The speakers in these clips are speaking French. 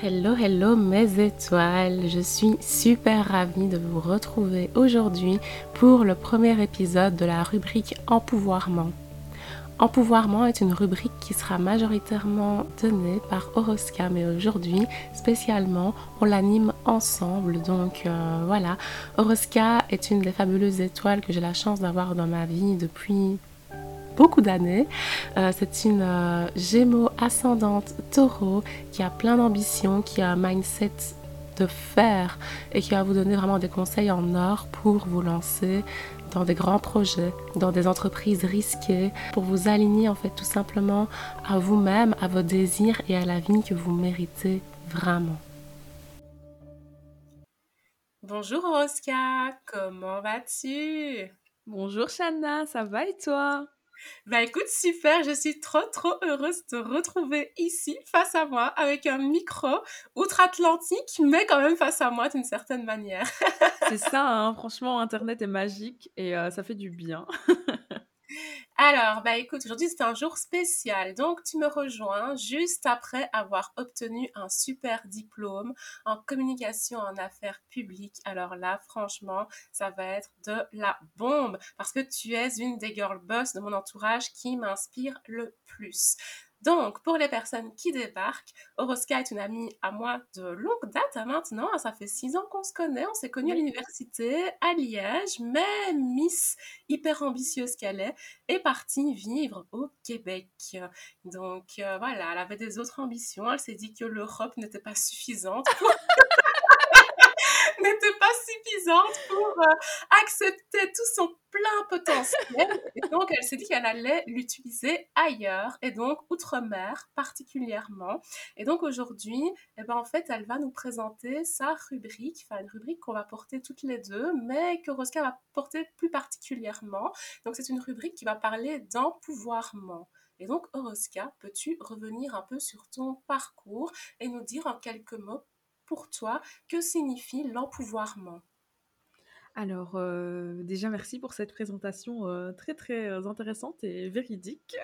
Hello, hello mes étoiles, je suis super ravie de vous retrouver aujourd'hui pour le premier épisode de la rubrique Empouvoirment. Empouvoirment est une rubrique qui sera majoritairement donnée par Oroska, mais aujourd'hui, spécialement, on l'anime ensemble. Donc euh, voilà, Oroska est une des fabuleuses étoiles que j'ai la chance d'avoir dans ma vie depuis beaucoup d'années. Euh, c'est une euh, Gémeaux ascendante taureau qui a plein d'ambition, qui a un mindset de fer et qui va vous donner vraiment des conseils en or pour vous lancer dans des grands projets, dans des entreprises risquées, pour vous aligner en fait tout simplement à vous-même, à vos désirs et à la vie que vous méritez vraiment. Bonjour Oscar, comment vas-tu? Bonjour Shanna, ça va et toi? Bah écoute, super, je suis trop trop heureuse de te retrouver ici face à moi avec un micro outre-Atlantique, mais quand même face à moi d'une certaine manière. C'est ça, hein, franchement, Internet est magique et euh, ça fait du bien. Alors, bah écoute, aujourd'hui c'est un jour spécial, donc tu me rejoins juste après avoir obtenu un super diplôme en communication en affaires publiques. Alors là, franchement, ça va être de la bombe parce que tu es une des girl boss de mon entourage qui m'inspire le plus. Donc, pour les personnes qui débarquent, Oroska est une amie à moi de longue date hein, maintenant. Ça fait six ans qu'on se connaît. On s'est connus à l'université à Liège, mais Miss, hyper ambitieuse qu'elle est, est partie vivre au Québec. Donc, euh, voilà, elle avait des autres ambitions. Elle s'est dit que l'Europe n'était pas suffisante pour... suffisante pour euh, accepter tout son plein potentiel. Et donc, elle s'est dit qu'elle allait l'utiliser ailleurs, et donc outre-mer particulièrement. Et donc, aujourd'hui, eh ben, en fait, elle va nous présenter sa rubrique, enfin, une rubrique qu'on va porter toutes les deux, mais que Rosca va porter plus particulièrement. Donc, c'est une rubrique qui va parler d'empouvoirment. Et donc, Oroska, peux-tu revenir un peu sur ton parcours et nous dire en quelques mots pour toi, que signifie l'empouvoirment? Alors, euh, déjà, merci pour cette présentation euh, très, très euh, intéressante et véridique.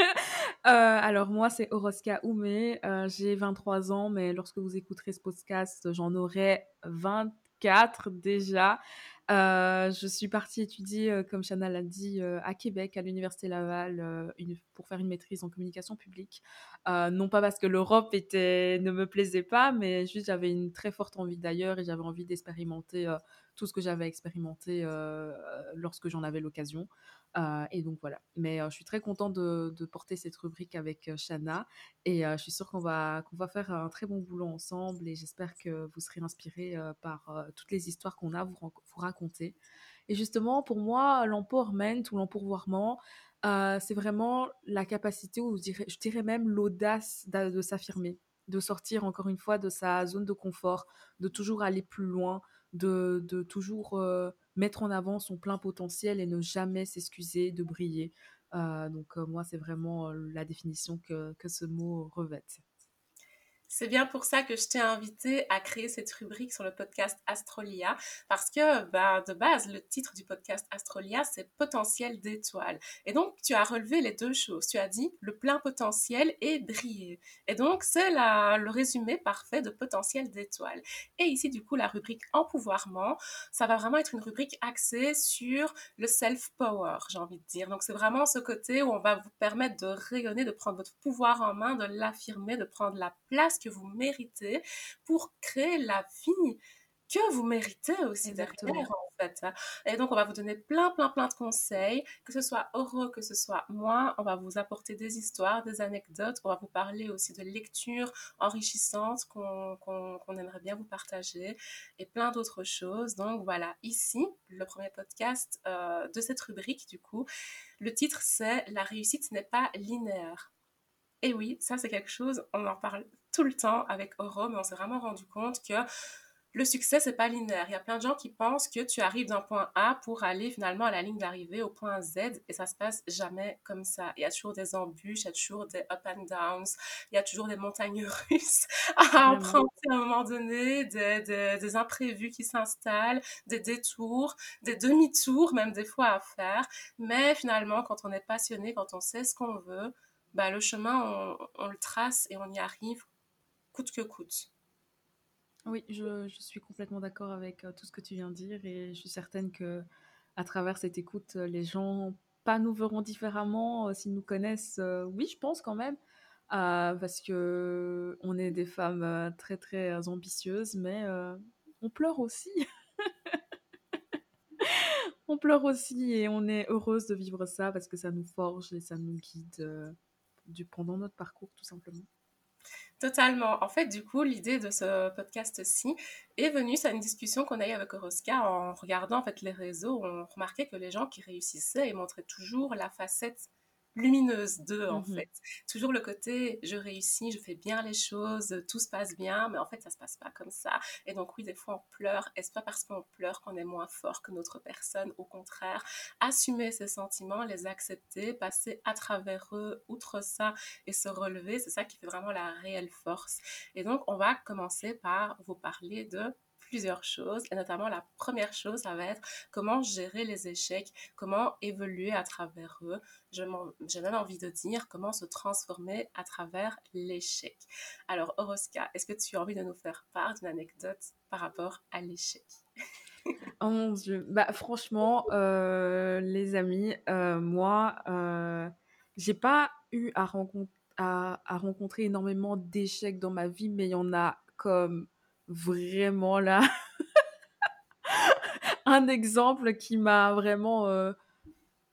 alors, moi, c'est Oroska Oumé. J'ai 23 ans, mais lorsque vous écouterez ce podcast, j'en aurai 24 déjà. Je suis partie étudier, comme Chana l'a dit, à Québec, à l'Université Laval, pour faire une maîtrise en communication publique. non pas parce que l'Europe ne me plaisait pas, mais juste j'avais une très forte envie d'ailleurs et j'avais envie d'expérimenter tout ce que j'avais expérimenté lorsque j'en avais l'occasion. Et donc voilà. Mais je suis très contente de, porter cette rubrique avec Shana et je suis sûre qu'on va, va faire un très bon boulot ensemble et j'espère que vous serez inspirés par toutes les histoires qu'on a à vous, vous, raconter. Et justement, pour moi, l'empowerment ou l'empourvoirment, c'est vraiment la capacité, ou je dirais, même l'audace de s'affirmer, de sortir encore une fois de sa zone de confort, de toujours aller plus loin, de, toujours euh, mettre en avant son plein potentiel et ne jamais s'excuser de briller. Euh, donc euh, moi, c'est vraiment la définition que, que ce mot revêt. C'est bien pour ça que je t'ai invité à créer cette rubrique sur le podcast Astrolia, parce que bah, de base, le titre du podcast Astrolia, c'est potentiel d'étoiles. Et donc, tu as relevé les deux choses. Tu as dit le plein potentiel et briller. Et donc, c'est le résumé parfait de potentiel d'étoiles. Et ici, du coup, la rubrique empouvoirment, ça va vraiment être une rubrique axée sur le self-power, j'ai envie de dire. Donc, c'est vraiment ce côté où on va vous permettre de rayonner, de prendre votre pouvoir en main, de l'affirmer, de prendre la place que vous méritez pour créer la vie que vous méritez aussi derrière, en fait. Et donc, on va vous donner plein, plein, plein de conseils, que ce soit Oro, que ce soit moi. On va vous apporter des histoires, des anecdotes. On va vous parler aussi de lectures enrichissantes qu'on aimerait bien vous partager et plein d'autres choses. Donc, voilà, ici, le premier podcast euh, de cette rubrique, du coup, le titre, c'est La réussite n'est pas linéaire. Et oui, ça, c'est quelque chose, on en parle tout le temps avec Oro, mais on s'est vraiment rendu compte que le succès, c'est pas linéaire. Il y a plein de gens qui pensent que tu arrives d'un point A pour aller finalement à la ligne d'arrivée au point Z et ça se passe jamais comme ça. Il y a toujours des embûches, il y a toujours des up and downs, il y a toujours des montagnes russes à emprunter à un moment donné, des, des, des imprévus qui s'installent, des détours, des demi-tours même des fois à faire. Mais finalement, quand on est passionné, quand on sait ce qu'on veut, bah, le chemin, on, on le trace et on y arrive coûte que coûte. Oui, je, suis complètement d'accord avec tout ce que tu viens de dire et je suis certaine que à travers cette écoute, les gens pas nous verront différemment s'ils nous connaissent. oui, je pense quand même, parce que on est des femmes très très ambitieuses, mais on pleure aussi. on pleure aussi et on est heureuse de vivre ça parce que ça nous forge et ça nous guide du, pendant notre parcours tout simplement. Totalement. En fait, du coup, l'idée de ce podcast-ci est venue, c'est une discussion qu'on a eue avec Oroska en regardant en fait les réseaux. On remarquait que les gens qui réussissaient, ils montraient toujours la facette lumineuse d'eux, en mmh fait. Toujours le côté, je réussis, je fais bien les choses, tout se passe bien, mais en fait, ça se passe pas comme ça. Et donc, oui, des fois, on pleure. Est-ce pas parce qu'on pleure qu'on est moins fort que notre personne? Au contraire, assumer ses sentiments, les accepter, passer à travers eux, outre ça, et se relever, c'est ça qui fait vraiment la réelle force. Et donc, on va commencer par vous parler de plusieurs choses. Et notamment, la première chose, ça va être comment gérer les échecs, comment évoluer à travers eux. J'ai même envie de dire comment se transformer à travers l'échec. Alors, Oroska, est-ce que tu as envie de nous faire part d'une anecdote par rapport à l'échec? Oh mon dieu, bah franchement, euh, les amis, euh, moi, euh, j'ai pas eu à, à, à rencontrer énormément d'échecs dans ma vie, mais il y en a comme vraiment là. Un exemple qui m'a vraiment euh,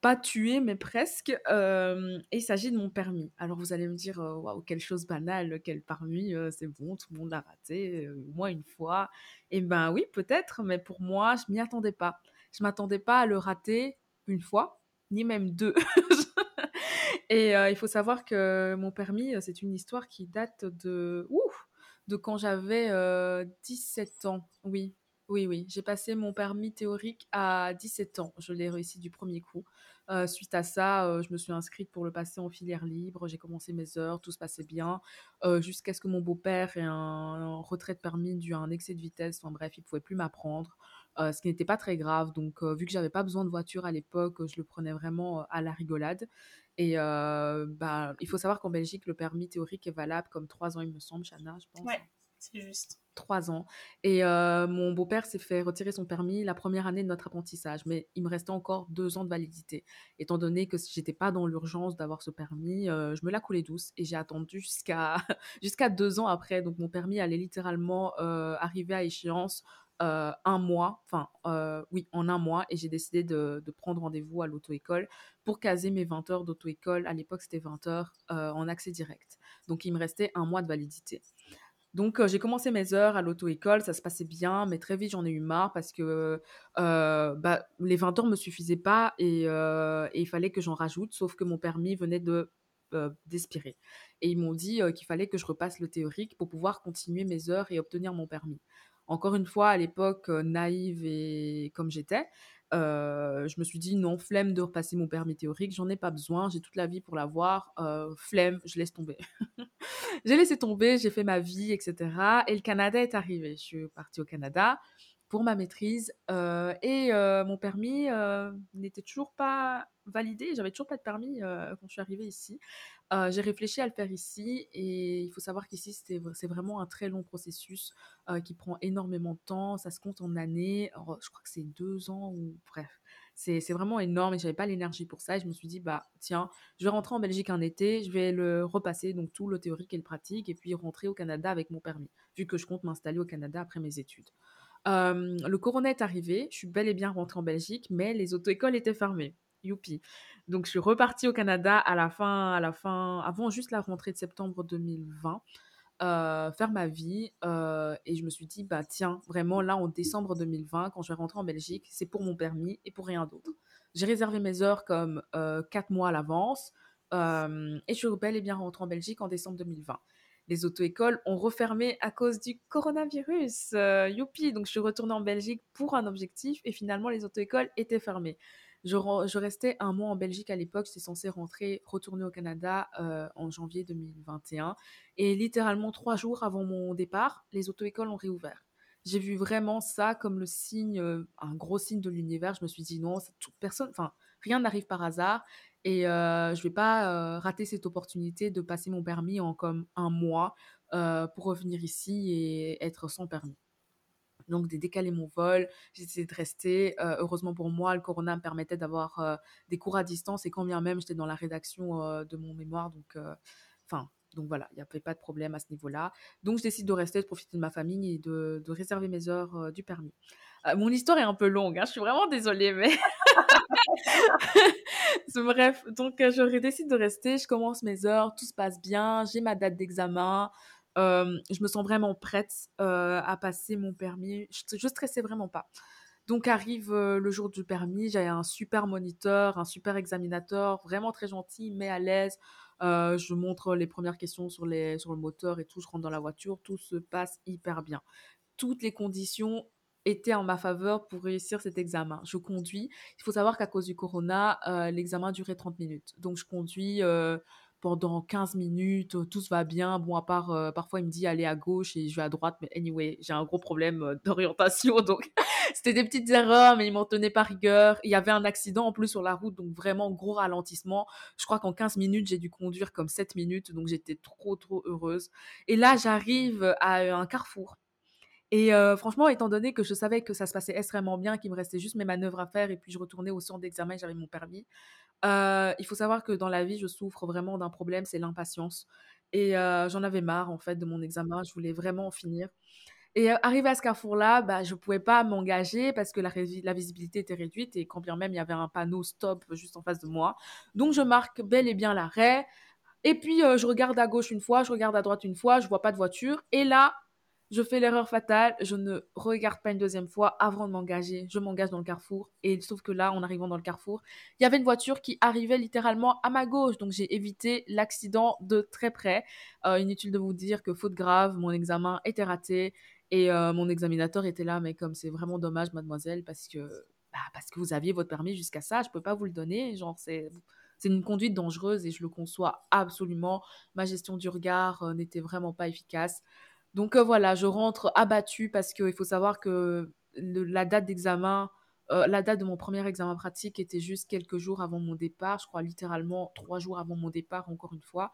pas tué mais presque euh, il s'agit de mon permis. Alors vous allez me dire euh, waouh quelle chose banale quel permis c'est bon tout le monde l'a raté moi une fois. Et eh ben oui peut-être mais pour moi je m'y attendais pas. Je m'attendais pas à le rater une fois ni même deux. Et il faut savoir que mon permis c'est une histoire qui date de ouf de quand j'avais 17 ans. Oui, oui, oui. J'ai passé mon permis théorique à 17 ans. Je l'ai réussi du premier coup. suite à ça, je me suis inscrite pour le passer en filière libre. J'ai commencé mes heures, tout se passait bien, jusqu'à ce que mon beau-père ait un, retrait de permis dû à un excès de vitesse. Enfin bref, il pouvait plus m'apprendre, ce qui n'était pas très grave. Donc, vu que j'avais pas besoin de voiture à l'époque, je le prenais vraiment à la rigolade. Et bah, il faut savoir qu'en Belgique, le permis théorique est valable comme trois ans, il me semble, Chana, je pense. Ouais, c'est juste. Trois ans. Et mon beau-père s'est fait retirer son permis la première année de notre apprentissage, mais il me restait encore deux ans de validité. Étant donné que j'étais pas dans l'urgence d'avoir ce permis, je me l'ai coulé douce et j'ai attendu jusqu'à jusqu'à deux ans après. Donc mon permis allait littéralement arriver à échéance euh, un mois, enfin euh, oui, en un mois, et j'ai décidé de, prendre rendez-vous à l'auto-école pour caser mes 20 heures d'auto-école. À l'époque, c'était 20 heures euh, en accès direct. Donc, il me restait un mois de validité. Donc, j'ai commencé mes heures à l'auto-école, ça se passait bien, mais très vite, j'en ai eu marre parce que bah, les 20 heures ne me suffisaient pas et, et il fallait que j'en rajoute, sauf que mon permis venait de d'expirer. Et ils m'ont dit qu'il fallait que je repasse le théorique pour pouvoir continuer mes heures et obtenir mon permis encore une fois, à l'époque, naïve et comme j'étais, je me suis dit non, flemme de repasser mon permis théorique, j'en ai pas besoin, j'ai toute la vie pour l'avoir, flemme, je laisse tomber. j'ai laissé tomber, j'ai fait ma vie, etc. Et le Canada est arrivé. Je suis partie au Canada pour ma maîtrise et mon permis n'était toujours pas validé, j'avais toujours pas de permis quand je suis arrivée ici. j'ai réfléchi à le faire ici et il faut savoir qu'ici c'est vraiment un très long processus qui prend énormément de temps, ça se compte en années, je crois que c'est deux ans ou bref. C'est vraiment énorme et j'avais pas l'énergie pour ça et je me suis dit bah tiens je vais rentrer en Belgique un été je vais le repasser donc tout le théorique et le pratique et puis rentrer au Canada avec mon permis vu que je compte m'installer au Canada après mes études le corona est arrivé, je suis bel et bien rentrée en Belgique, mais les auto-écoles étaient fermées. Youpi. Donc je suis repartie au Canada à la fin, à la fin, avant juste la rentrée de septembre 2020, faire ma vie. et je me suis dit, bah tiens, vraiment là en décembre 2020, quand je vais rentrer en Belgique, c'est pour mon permis et pour rien d'autre. J'ai réservé mes heures comme quatre mois à l'avance. et je suis bel et bien rentrée en Belgique en décembre 2020 les auto-écoles ont refermé à cause du coronavirus. Euh, youpi Donc je suis retournée en Belgique pour un objectif et finalement les auto-écoles étaient fermées. Je, restais un mois en Belgique à l'époque, j'étais censée rentrer, retourner au Canada euh, en janvier 2021. Et littéralement trois jours avant mon départ, les auto-écoles ont réouvert. J'ai vu vraiment ça comme le signe, euh, un gros signe de l'univers. Je me suis dit non, personne, enfin rien n'arrive par hasard. Et je ne vais pas rater cette opportunité de passer mon permis en comme un mois pour revenir ici et être sans permis donc de décaler mon vol. J'ai essayé de rester. Euh, heureusement pour moi, le corona me permettait d'avoir euh, des cours à distance et quand bien même j'étais dans la rédaction euh, de mon mémoire, donc enfin. donc voilà, il n'y avait pas de problème à ce niveau-là. Donc je décide de rester, de profiter de ma famille et de, réserver mes heures du permis. mon histoire est un peu longue, hein, je suis vraiment désolée, mais... Bref, donc je décide de rester, je commence mes heures, tout se passe bien, j'ai ma date d'examen, je me sens vraiment prête à passer mon permis. Je, je stressais vraiment pas. Donc arrive le jour du permis, j'ai un super moniteur, un super examinateur, vraiment très gentil, mais à l'aise. je montre les premières questions sur le moteur et tout, je rentre dans la voiture, tout se passe hyper bien. Toutes les conditions étaient en ma faveur pour réussir cet examen. Je conduis. Il faut savoir qu'à cause du corona, l'examen durait 30 minutes. Donc je conduis pendant 15 minutes, tout se va bien. Bon, à part, parfois, il me dit aller à gauche et je vais à droite, mais anyway, j'ai un gros problème d'orientation, donc c'était des petites erreurs, mais il m'en tenait pas rigueur. Il y avait un accident en plus sur la route, donc vraiment gros ralentissement. Je crois qu'en 15 minutes, j'ai dû conduire comme 7 minutes, donc j'étais trop, trop heureuse. Et là, j'arrive à un carrefour. Et franchement, étant donné que je savais que ça se passait extrêmement bien, qu'il me restait juste mes manœuvres à faire et puis je retournais au centre d'examen j'avais mon permis, il faut savoir que dans la vie, je souffre vraiment d'un problème, c'est l'impatience. Et j'en avais marre, en fait, de mon examen. Je voulais vraiment en finir. Et arrivé à ce carrefour-là, bah, je ne pouvais pas m'engager parce que la, la, visibilité était réduite et quand bien même il y avait un panneau stop juste en face de moi. Donc je marque bel et bien l'arrêt. Et puis je regarde à gauche une fois, je regarde à droite une fois, je vois pas de voiture. Et là, je fais l'erreur fatale, je ne regarde pas une deuxième fois avant de m'engager. Je m'engage dans le carrefour. Et sauf que là, en arrivant dans le carrefour, il y avait une voiture qui arrivait littéralement à ma gauche. Donc j'ai évité l'accident de très près. Euh, inutile de vous dire que faute grave, mon examen était raté. Et euh, mon examinateur était là, mais comme c'est vraiment dommage, mademoiselle, parce que, bah, parce que vous aviez votre permis jusqu'à ça, je ne peux pas vous le donner. Genre, c'est c'est une conduite dangereuse et je le conçois absolument. Ma gestion du regard euh, n'était vraiment pas efficace. Donc euh, voilà, je rentre abattue parce qu'il faut savoir que la date d'examen, euh, la date de mon premier examen pratique était juste quelques jours avant mon départ, je crois littéralement trois jours avant mon départ, encore une fois.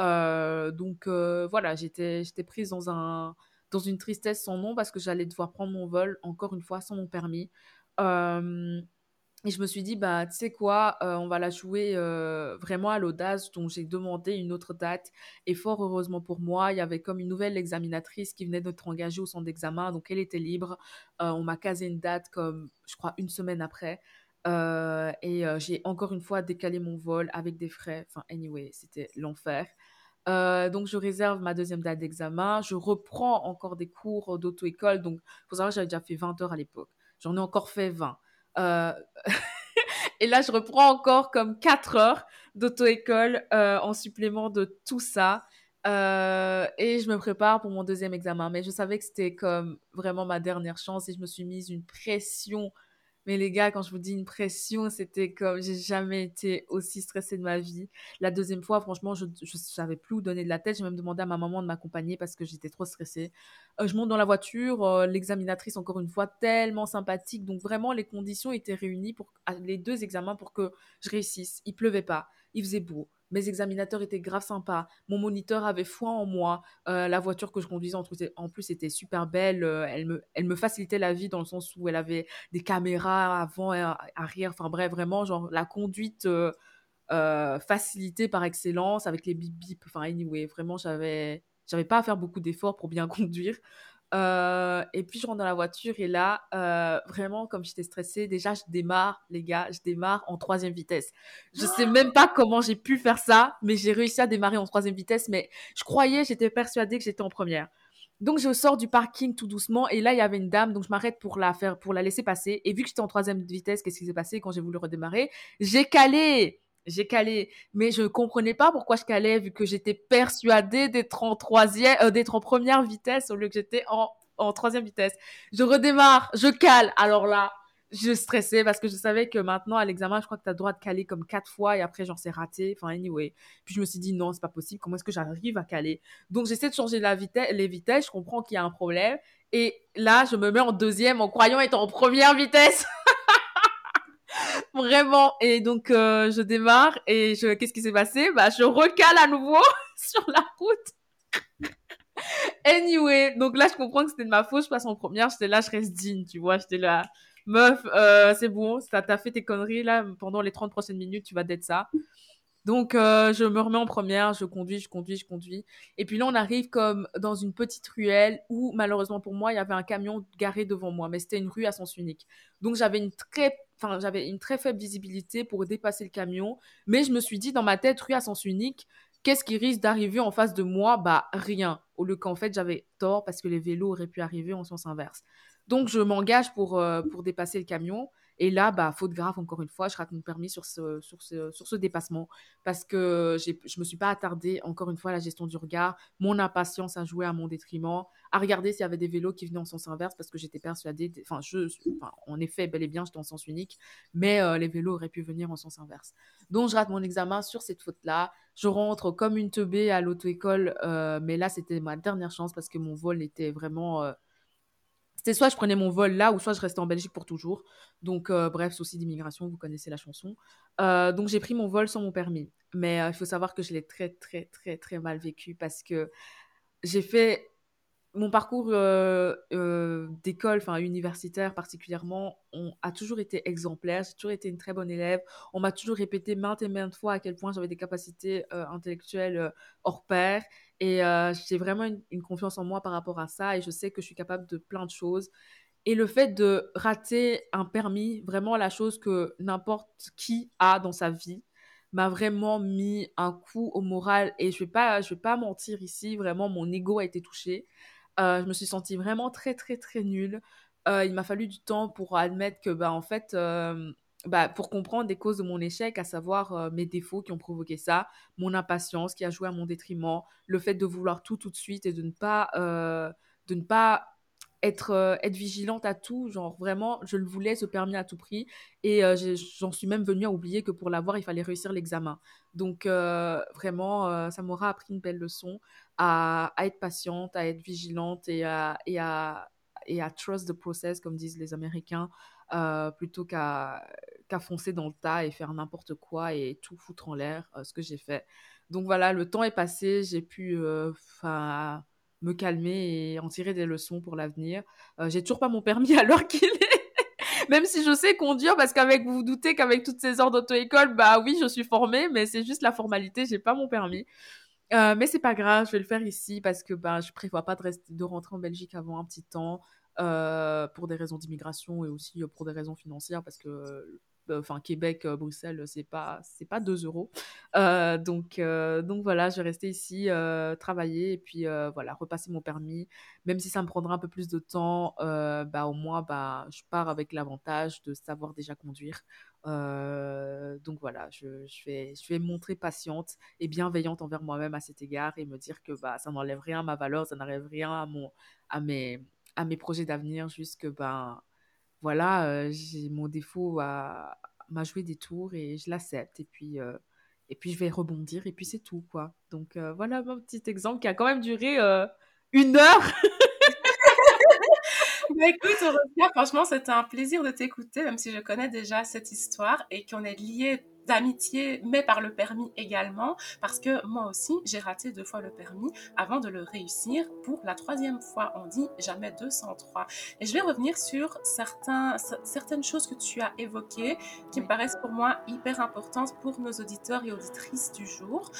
Euh, donc voilà, j'étais prise dans, un, dans une tristesse sans nom parce que j'allais devoir prendre mon vol, encore une fois, sans mon permis. Et je me suis dit, bah, tu sais quoi, euh, on va la jouer euh, vraiment à l'audace. Donc, j'ai demandé une autre date. Et fort heureusement pour moi, il y avait comme une nouvelle examinatrice qui venait d'être engagée au centre d'examen. Donc, elle était libre. Euh, on m'a casé une date comme, je crois, une semaine après. et j'ai encore une fois décalé mon vol avec des frais. Enfin, anyway, c'était l'enfer. donc, je réserve ma deuxième date d'examen. Je reprends encore des cours d'auto-école. Donc, il faut savoir que j'avais déjà fait 20 heures à l'époque. J'en ai encore fait 20. Euh, et là, je reprends encore comme 4 heures d'auto-école euh, en supplément de tout ça. Euh, et je me prépare pour mon deuxième examen. Mais je savais que c'était comme vraiment ma dernière chance et je me suis mise une pression mais les gars, quand je vous dis une pression, c'était comme j'ai jamais été aussi stressée de ma vie. La deuxième fois, franchement, je ne savais plus où donner de la tête. J'ai même demandé à ma maman de m'accompagner parce que j'étais trop stressée. Euh, je monte dans la voiture, euh, l'examinatrice, encore une fois, tellement sympathique. Donc vraiment, les conditions étaient réunies pour les deux examens pour que je réussisse. Il pleuvait pas, il faisait beau. Mes examinateurs étaient grave sympas. Mon moniteur avait foi en moi. Euh, la voiture que je conduisais en plus était super belle. Euh, elle, me, elle me facilitait la vie dans le sens où elle avait des caméras avant et arrière. Enfin bref, vraiment, genre la conduite euh, facilitée par excellence avec les bip bip. Enfin, anyway, vraiment, j'avais, j'avais pas à faire beaucoup d'efforts pour bien conduire. Euh, et puis je rentre dans la voiture et là, euh, vraiment, comme j'étais stressée, déjà je démarre, les gars, je démarre en troisième vitesse. Je sais même pas comment j'ai pu faire ça, mais j'ai réussi à démarrer en troisième vitesse. Mais je croyais, j'étais persuadée que j'étais en première. Donc je sors du parking tout doucement et là il y avait une dame, donc je m'arrête pour la faire, pour la laisser passer. Et vu que j'étais en troisième vitesse, qu'est-ce qui s'est passé quand j'ai voulu redémarrer? J'ai calé j'ai calé, mais je ne comprenais pas pourquoi je calais vu que j'étais persuadée d'être en troisième, euh, d'être en première vitesse au lieu que j'étais en, en troisième vitesse. Je redémarre, je cale. Alors là, je stressais parce que je savais que maintenant à l'examen, je crois que tu as le droit de caler comme quatre fois et après genre c'est raté. Enfin anyway. Puis je me suis dit non, c'est pas possible. Comment est-ce que j'arrive à caler? Donc j'essaie de changer la vitesse, les vitesses. Je comprends qu'il y a un problème et là je me mets en deuxième en croyant être en première vitesse. Vraiment. Et donc, euh, je démarre et qu'est-ce qui s'est passé? Bah, je recale à nouveau sur la route. anyway, donc là, je comprends que c'était de ma faute. Je passe en première. J'étais là, je reste digne, tu vois. J'étais là, meuf, euh, c'est bon, t'as fait tes conneries là. Pendant les 30 prochaines minutes, tu vas d'être ça. Donc, euh, je me remets en première, je conduis, je conduis, je conduis. Et puis là, on arrive comme dans une petite ruelle où, malheureusement pour moi, il y avait un camion garé devant moi, mais c'était une rue à sens unique. Donc, j'avais une très, enfin, j'avais une très faible visibilité pour dépasser le camion. Mais je me suis dit, dans ma tête, rue à sens unique, qu'est-ce qui risque d'arriver en face de moi? Bah, rien. Au lieu qu'en fait, j'avais tort parce que les vélos auraient pu arriver en sens inverse. Donc, je m'engage pour, euh, pour dépasser le camion. Et là, bah, faute grave, encore une fois, je rate mon permis sur ce, sur ce, sur ce dépassement parce que je ne me suis pas attardée, encore une fois, à la gestion du regard. Mon impatience a joué à mon détriment, à regarder s'il y avait des vélos qui venaient en sens inverse parce que j'étais persuadée, enfin, en effet, bel et bien, j'étais en sens unique, mais euh, les vélos auraient pu venir en sens inverse. Donc, je rate mon examen sur cette faute-là. Je rentre comme une teubée à l'auto-école, euh, mais là, c'était ma dernière chance parce que mon vol était vraiment. Euh, c'était soit je prenais mon vol là, ou soit je restais en Belgique pour toujours. Donc, euh, bref, souci d'immigration, vous connaissez la chanson. Euh, donc, j'ai pris mon vol sans mon permis. Mais euh, il faut savoir que je l'ai très, très, très, très mal vécu parce que j'ai fait mon parcours euh, euh, d'école, enfin universitaire particulièrement, a toujours été exemplaire. J'ai toujours été une très bonne élève. On m'a toujours répété maintes et maintes fois à quel point j'avais des capacités euh, intellectuelles hors pair. Et j'ai vraiment une, une, confiance en moi par rapport à ça. Et je sais que je suis capable de plein de choses. Et le fait de rater un permis, vraiment la chose que n'importe qui a dans sa vie, m'a vraiment mis un coup au moral. Et je vais vais pas mentir ici. Vraiment, mon ego a été touché. Euh, je me suis sentie vraiment très, très, très nulle. Euh, il m'a fallu du temps pour admettre que, bah, en fait, euh, bah, pour comprendre des causes de mon échec, à savoir mes défauts qui ont provoqué ça, mon impatience qui a joué à mon détriment, le fait de vouloir tout tout de suite et de ne pas, de ne pas être, être vigilante à tout. Genre, vraiment, je le voulais, ce permis à tout prix. Et j'en suis même venue à oublier que pour l'avoir, il fallait réussir l'examen. Donc, vraiment, ça m'aura appris une belle leçon à, à, être patiente, à être vigilante et à, et à, et à trust the process, comme disent les Américains, euh, plutôt qu'à qu'à foncer dans le tas et faire n'importe quoi et tout foutre en l'air, euh, ce que j'ai fait. Donc voilà, le temps est passé, j'ai pu euh, me calmer et en tirer des leçons pour l'avenir. j'ai toujours pas mon permis à l'heure qu'il est. Même si je sais conduire, parce qu'avec, vous vous doutez qu'avec toutes ces heures d'auto-école, bah oui, je suis formée, mais c'est juste la formalité, j'ai pas mon permis. Euh, mais c'est pas grave, je vais le faire ici parce que ben, je prévois pas de, rester, de rentrer en Belgique avant un petit temps euh, pour des raisons d'immigration et aussi euh, pour des raisons financières parce que enfin Québec, Bruxelles, c'est pas c'est pas 2 euros. donc donc voilà, je vais rester ici, travailler et puis voilà repasser mon permis. Même si ça me prendra un peu plus de temps, bah au moins bah je pars avec l'avantage de savoir déjà conduire. Euh, donc voilà, je, je, vais, je vais montrer patiente et bienveillante envers moi-même à cet égard et me dire que bah, ça n'enlève rien à ma valeur, ça n'enlève rien à, mon, à, mes, à mes projets d'avenir, juste que ben, voilà, j'ai mon défaut m'a joué des tours et je l'accepte et puis, et puis je vais rebondir et puis c'est tout quoi. Donc voilà mon petit exemple qui a quand même duré une heure. bah écoute, franchement, c'était un plaisir de t'écouter, même si je connais déjà cette histoire et qu'on est liés d'amitié, mais par le permis également, parce que moi aussi, j'ai raté deux fois le permis avant de le réussir pour la troisième fois. On dit jamais 203. Et je vais revenir sur certains, certaines choses que tu as évoquées, qui me paraissent pour moi hyper importantes pour nos auditeurs et auditrices du jour.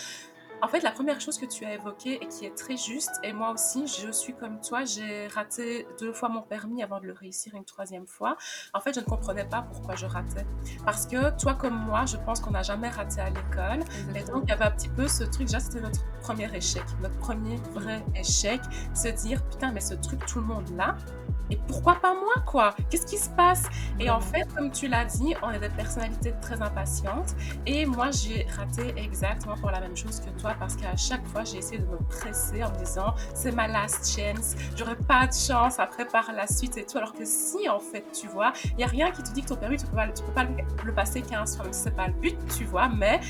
En fait, la première chose que tu as évoquée et qui est très juste, et moi aussi, je suis comme toi, j'ai raté deux fois mon permis avant de le réussir une troisième fois. En fait, je ne comprenais pas pourquoi je ratais. Parce que toi comme moi, je pense qu'on n'a jamais raté à l'école. Et donc, il y avait un petit peu ce truc, déjà, c'était notre premier échec, notre premier vrai échec, se dire, putain, mais ce truc, tout le monde là, et pourquoi pas moi, quoi? Qu'est-ce qui se passe? Et en fait, comme tu l'as dit, on est des personnalités très impatientes. Et moi, j'ai raté exactement pour la même chose que toi parce qu'à chaque fois, j'ai essayé de me presser en me disant c'est ma last chance, j'aurai pas de chance après par la suite et tout. Alors que si, en fait, tu vois, il n'y a rien qui te dit que ton permis, tu peux pas, tu peux pas le, passer 15 fois, c'est pas le but, tu vois. Mais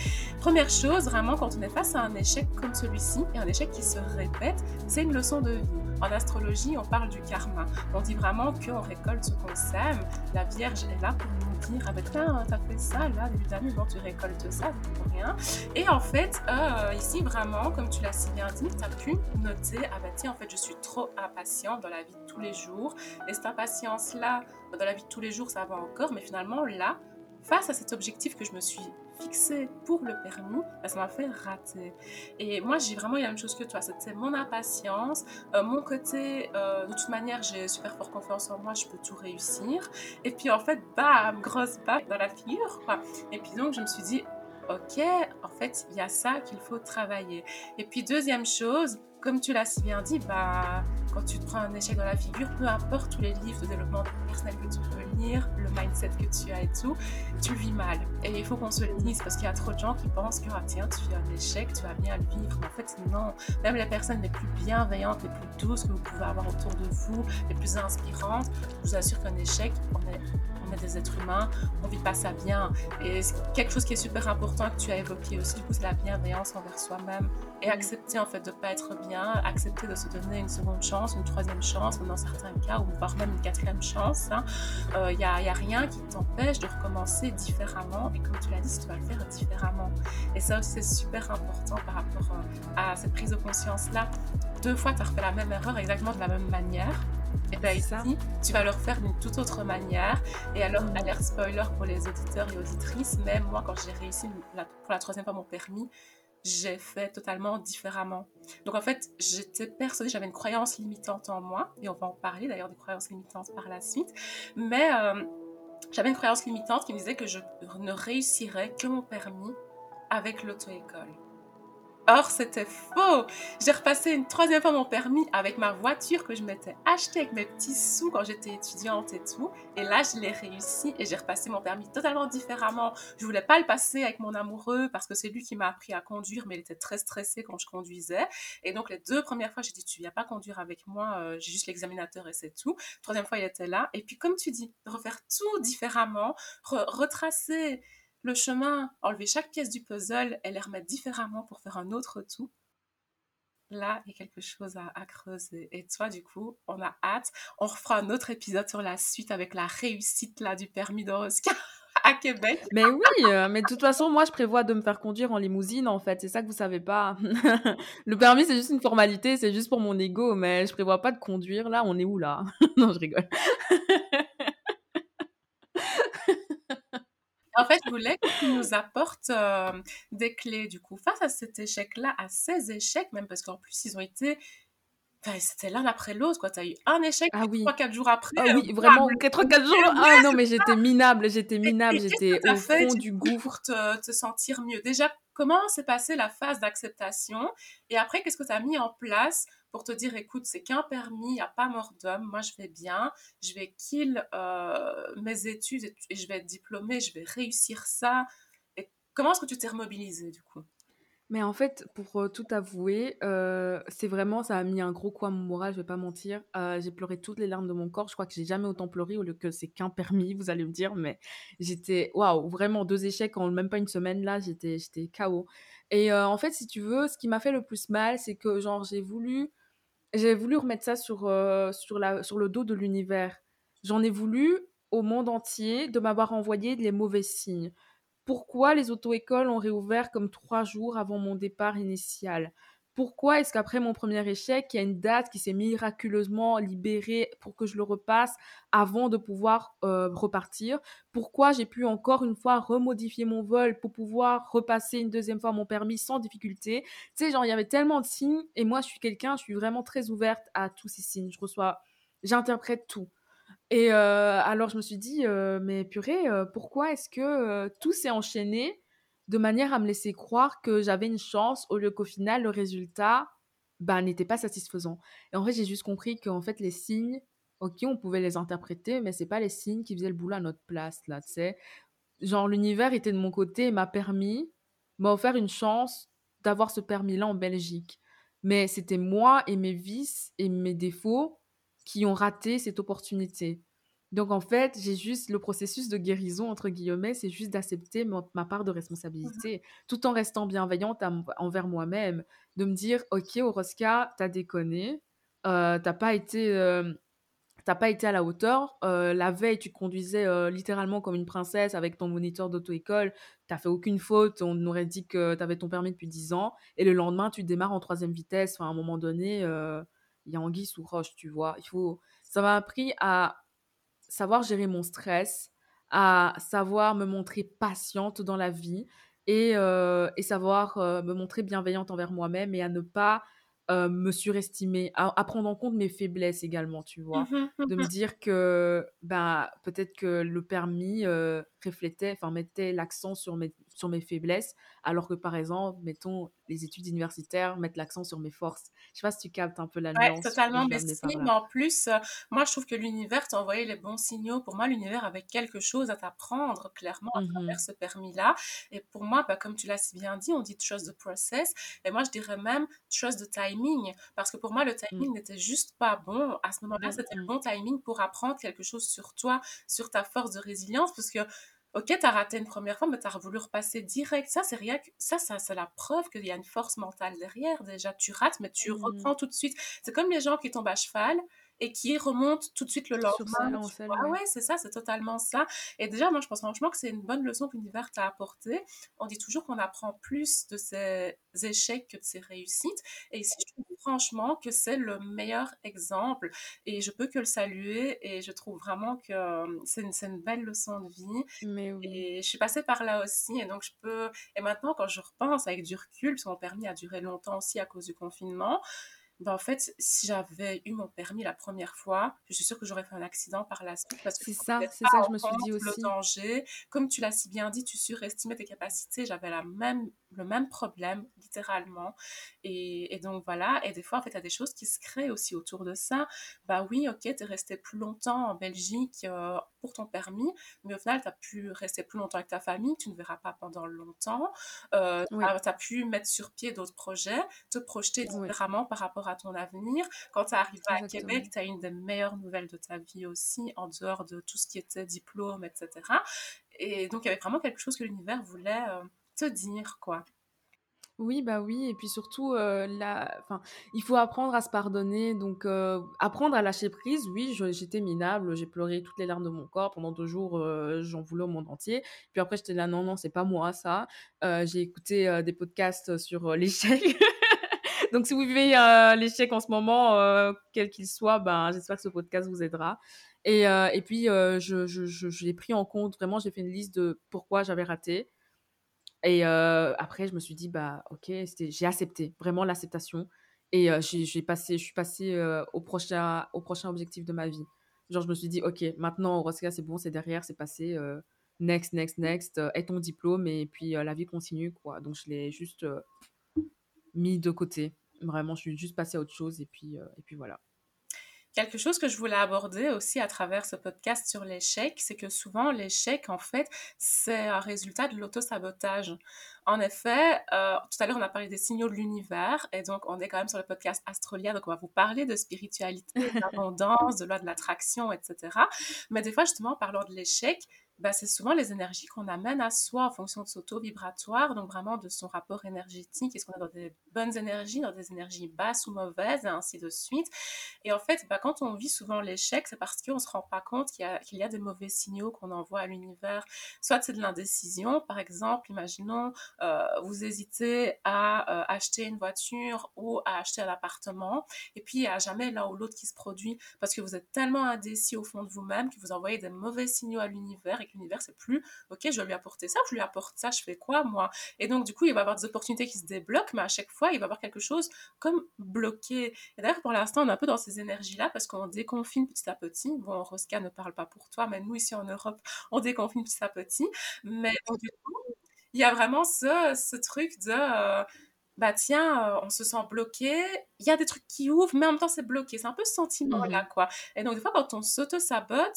première chose, vraiment, quand on est face à un échec comme celui-ci, et un échec qui se répète, c'est une leçon de vie. En astrologie, on parle du karma. On dit vraiment qu'on récolte ce qu'on sème. La Vierge est là pour nous dire Ah ben tiens, t'as fait ça là, début d'année, bon, tu récoltes ça, pour rien. Et en fait, euh, ici, vraiment, comme tu l'as si bien dit, tu as pu noter Ah ben tiens, en fait, je suis trop impatient dans la vie de tous les jours. Et cette impatience-là, dans la vie de tous les jours, ça va encore, mais finalement, là, face à cet objectif que je me suis fixé pour le permis, ça m'a fait rater. Et moi, j'ai vraiment eu la même chose que toi. C'était mon impatience, euh, mon côté, euh, de toute manière, j'ai super fort confiance en moi, je peux tout réussir. Et puis, en fait, bam, grosse balle dans la figure, quoi. Et puis, donc, je me suis dit, ok, en fait, il y a ça qu'il faut travailler. Et puis, deuxième chose, comme tu l'as si bien dit, bah, quand tu te prends un échec dans la figure, peu importe tous les livres de développement personnel que tu peux lire, le mindset que tu as et tout, tu vis mal. Et il faut qu'on se le dise parce qu'il y a trop de gens qui pensent que, ah, tiens, tu fais un échec, tu vas bien le vivre. Mais en fait, non. Même les personnes les plus bienveillantes, les plus douces que vous pouvez avoir autour de vous, les plus inspirantes, je vous assure qu'un échec, on est on est des êtres humains, on vit pas ça bien. Et quelque chose qui est super important que tu as évoqué aussi, du coup, c'est la bienveillance envers soi-même et accepter en fait de pas être bien, accepter de se donner une seconde chance, une troisième chance, dans certains cas, ou voire même une quatrième chance. Il hein. n'y euh, a, rien qui t'empêche de recommencer différemment. Et comme tu l'as dit, tu vas le faire différemment. Et ça aussi, c'est super important par rapport euh, à cette prise de conscience-là. Deux fois, tu as refait la même erreur exactement de la même manière. Et bien ici, tu vas le refaire d'une toute autre manière. Et alors, alerte spoiler pour les auditeurs et auditrices, même moi, quand j'ai réussi pour la troisième fois mon permis, j'ai fait totalement différemment. Donc en fait, j'étais persuadée, j'avais une croyance limitante en moi, et on va en parler d'ailleurs des croyances limitantes par la suite, mais euh, j'avais une croyance limitante qui me disait que je ne réussirais que mon permis avec l'auto-école. Or, c'était faux. J'ai repassé une troisième fois mon permis avec ma voiture que je m'étais achetée avec mes petits sous quand j'étais étudiante et tout. Et là, je l'ai réussi et j'ai repassé mon permis totalement différemment. Je voulais pas le passer avec mon amoureux parce que c'est lui qui m'a appris à conduire, mais il était très stressé quand je conduisais. Et donc, les deux premières fois, j'ai dit, tu viens pas conduire avec moi, euh, j'ai juste l'examinateur et c'est tout. Troisième fois, il était là. Et puis, comme tu dis, refaire tout différemment, retracer le chemin, enlever chaque pièce du puzzle et les remettre différemment pour faire un autre tout. Là, il y a quelque chose à, creuser. Et toi, du coup, on a hâte. On refera un autre épisode sur la suite avec la réussite là du permis d'Orosca à Québec. Mais oui, euh, mais de toute façon, moi, je prévois de me faire conduire en limousine, en fait. C'est ça que vous savez pas. le permis, c'est juste une formalité, c'est juste pour mon ego, mais je prévois pas de conduire. Là, on est où là? Non, je rigole. En fait, je voulais que tu nous apportes euh, des clés, du coup, face à cet échec-là, à ces échecs, même parce qu'en plus, ils ont été c'était l'un après l'autre, quoi. T'as eu un échec, ah, oui. 3-4 jours après. Ah oui, vraiment, 3-4 jours. Ah non, mais j'étais minable, j'étais minable, j'étais au fond du gouffre. Pour te, te, sentir mieux? Déjà, comment s'est passée la phase d'acceptation? Et après, qu'est-ce que tu as mis en place pour te dire, écoute, c'est qu'un permis, il n'y a pas mort d'homme, moi je vais bien, je vais kill euh, mes études et, je vais être diplômée, je vais réussir ça. Et comment est-ce que tu t'es remobilisée du coup? Mais en fait, pour euh, tout avouer, euh, c'est vraiment, ça a mis un gros coup à mon moral, je vais pas mentir. j'ai pleuré toutes les larmes de mon corps. Je crois que j'ai jamais autant pleuré au lieu que c'est qu'un permis, vous allez me dire. Mais j'étais, waouh, vraiment deux échecs en même pas une semaine là, j'étais, j'étais KO. Et en fait, si tu veux, ce qui m'a fait le plus mal, c'est que genre j'ai voulu j'ai voulu remettre ça sur, euh, sur, le dos de l'univers. J'en ai voulu au monde entier de m'avoir envoyé les mauvais signes. Pourquoi les auto-écoles ont réouvert comme trois jours avant mon départ initial? Pourquoi est-ce qu'après mon premier échec, il y a une date qui s'est miraculeusement libérée pour que je le repasse avant de pouvoir euh, repartir? Pourquoi j'ai pu encore une fois remodifier mon vol pour pouvoir repasser une deuxième fois mon permis sans difficulté? Tu sais, genre, il y avait tellement de signes et moi, je suis quelqu'un, je suis vraiment très ouverte à tous ces signes. Je reçois, j'interprète tout. Et euh, alors, je me suis dit, euh, mais purée, pourquoi est-ce que tout s'est enchaîné de manière à me laisser croire que j'avais une chance au lieu qu'au final le résultat bah, n'était pas satisfaisant. Et en fait, j'ai juste compris qu'en fait les signes, ok, on pouvait les interpréter, mais c'est pas les signes qui faisaient le boulot à notre place là, sais. Genre l'univers était de mon côté et m'a permis, m'a offert une chance d'avoir ce permis-là en Belgique. Mais c'était moi et mes vices et mes défauts qui ont raté cette opportunité. Donc en fait, j'ai juste le processus de guérison, entre guillemets, c'est juste d'accepter ma, part de mmh responsabilité, tout en restant bienveillante envers moi-même, de me dire, ok, Oroska, t'as déconné, euh, t'as pas été... Euh, t'as pas été à la hauteur. Euh, la veille, tu conduisais euh, littéralement comme une princesse avec ton moniteur d'auto-école. T'as fait aucune faute. On aurait dit que tu avais ton permis depuis 10 ans. Et le lendemain, tu démarres en troisième vitesse. Enfin, à un moment donné, euh, il y a anguille sous roche, tu vois. Il faut... Ça m'a appris à savoir gérer mon stress, à savoir me montrer patiente dans la vie et, et savoir me montrer bienveillante envers moi-même et à ne pas me surestimer, à, prendre en compte mes faiblesses également, tu vois. Mmh de me mmh dire que bah, peut-être que le permis reflétait, enfin mettait l'accent sur mes, sur mes faiblesses, alors que par exemple, mettons, les études universitaires mettent l'accent sur mes forces. Je sais pas si tu captes un peu la Ouais, nuance totalement, que mais si, mais en plus, euh, moi je trouve que l'univers t'a envoyé les bons signaux. Pour moi, l'univers avait quelque chose à t'apprendre, clairement, à travers Mhm, ce permis-là. Et pour moi, bah, comme tu l'as si bien dit, on dit trust the process. Et moi, je dirais même trust the timing. Parce que pour moi, le mm, timing n'était juste pas bon. À ce moment-là, Bon, c'était le bon timing pour apprendre quelque chose sur toi, sur ta force de résilience. Parce que Ok, t'as raté une première fois, mais t'as voulu repasser direct. Ça, c'est rien que... Ça, ça c'est la preuve qu'il y a une force mentale derrière. Déjà, tu rates, mais tu mm. reprends tout de suite. C'est comme les gens qui tombent à cheval et qui remontent tout de suite le sur lendemain. Lancelle, vois, ah ouais. c'est ça, c'est totalement ça. Et déjà, moi, je pense franchement que c'est une bonne leçon que l'univers t'a apportée. On dit toujours qu'on apprend plus de ses échecs que de ses réussites. Et ici, je trouve franchement que c'est le meilleur exemple. Et je peux que le saluer. Et je trouve vraiment que euh, c'est une, une belle leçon de vie. Mais oui. Et je suis passée par là aussi, et donc je peux. Et maintenant, quand je repense avec du recul, parce que mon permis a duré longtemps aussi à cause du confinement, ben en fait, si j'avais eu mon permis la première fois, je suis sûre que j'aurais fait un accident par la suite parce que C'est ça, c'est ça je me suis dit compte le aussi. danger. Comme tu l'as si bien dit, tu surestimais tes capacités. J'avais la même, le même problème, littéralement. Et, et donc voilà. Et des fois, en fait, il y a des choses qui se créent aussi autour de ça. Bah oui, ok, tu es resté plus longtemps en Belgique euh, pour ton permis, mais au final, tu as pu rester plus longtemps avec ta famille, tu ne verras pas pendant longtemps. Euh, tu Oui, as, pu mettre sur pied d'autres projets, te projeter oui, différemment par rapport à ton avenir. Quand tu es arrivé à Québec, exactement. tu as une des meilleures nouvelles de ta vie aussi, en dehors de tout ce qui était diplôme, etc. Et donc, il y avait vraiment quelque chose que l'univers voulait euh, te dire, quoi. Oui, bah oui, et puis surtout, euh, enfin, il faut apprendre à se pardonner, donc euh, apprendre à lâcher prise. Oui, j'étais minable, j'ai pleuré toutes les larmes de mon corps pendant deux jours, euh, j'en voulais au monde entier. Puis après, j'étais là, non, non, c'est pas moi ça. Euh, j'ai écouté des podcasts sur l'échec. Donc, si vous vivez l'échec en ce moment, quel qu'il soit, ben, j'espère que ce podcast vous aidera. Et, et puis, je, je, je, je l'ai pris en compte, vraiment, j'ai fait une liste de pourquoi j'avais raté. Et après, je me suis dit, bah, ok, j'ai accepté, vraiment l'acceptation. Et euh, je suis passée au, prochain, au prochain objectif de ma vie. Genre, je me suis dit, ok, maintenant, Rosca, c'est bon, c'est derrière, c'est passé. next, next, next, aie ton diplôme et puis la vie continue, quoi. Donc, je l'ai juste mis de côté. Vraiment, je suis juste passée à autre chose et puis, et puis voilà. Quelque chose que je voulais aborder aussi à travers ce podcast sur l'échec, c'est que souvent l'échec, en fait, c'est un résultat de l'auto-sabotage. En effet, euh, tout à l'heure, on a parlé des signaux de l'univers, et donc on est quand même sur le podcast Astrolia, donc on va vous parler de spiritualité, d'abondance, de loi de l'attraction, etc. Mais des fois, justement, en parlant de l'échec, bah, c'est souvent les énergies qu'on amène à soi en fonction de son taux vibratoire, donc vraiment de son rapport énergétique. Est-ce qu'on est dans des bonnes énergies, dans des énergies basses ou mauvaises, et ainsi de suite. Et en fait, bah, quand on vit souvent l'échec, c'est parce qu'on ne se rend pas compte qu'il y, a, y a des mauvais signaux qu'on envoie à l'univers. Soit c'est de l'indécision, par exemple, imaginons, euh, vous hésitez à euh, acheter une voiture ou à acheter un appartement, et puis il n'y a jamais l'un ou l'autre qui se produit, parce que vous êtes tellement indécis au fond de vous-même que vous envoyez des mauvais signaux à l'univers, l'univers, c'est plus, ok, je vais lui apporter ça, je lui apporte ça, je fais quoi, moi? Et donc, du coup, il va y avoir des opportunités qui se débloquent, mais à chaque fois, il va y avoir quelque chose comme bloqué. Et d'ailleurs, pour l'instant, on est un peu dans ces énergies-là parce qu'on déconfine petit à petit. Bon, Rosca ne parle pas pour toi, mais nous, ici en Europe, on déconfine petit à petit. Mais donc, du coup, il y a vraiment ce, ce truc de... euh, bah tiens, euh, on se sent bloqué, il y a des trucs qui ouvrent, mais en même temps c'est bloqué. C'est un peu ce sentiment-là, Mhm. quoi. Et donc des fois, quand on s'auto-sabote,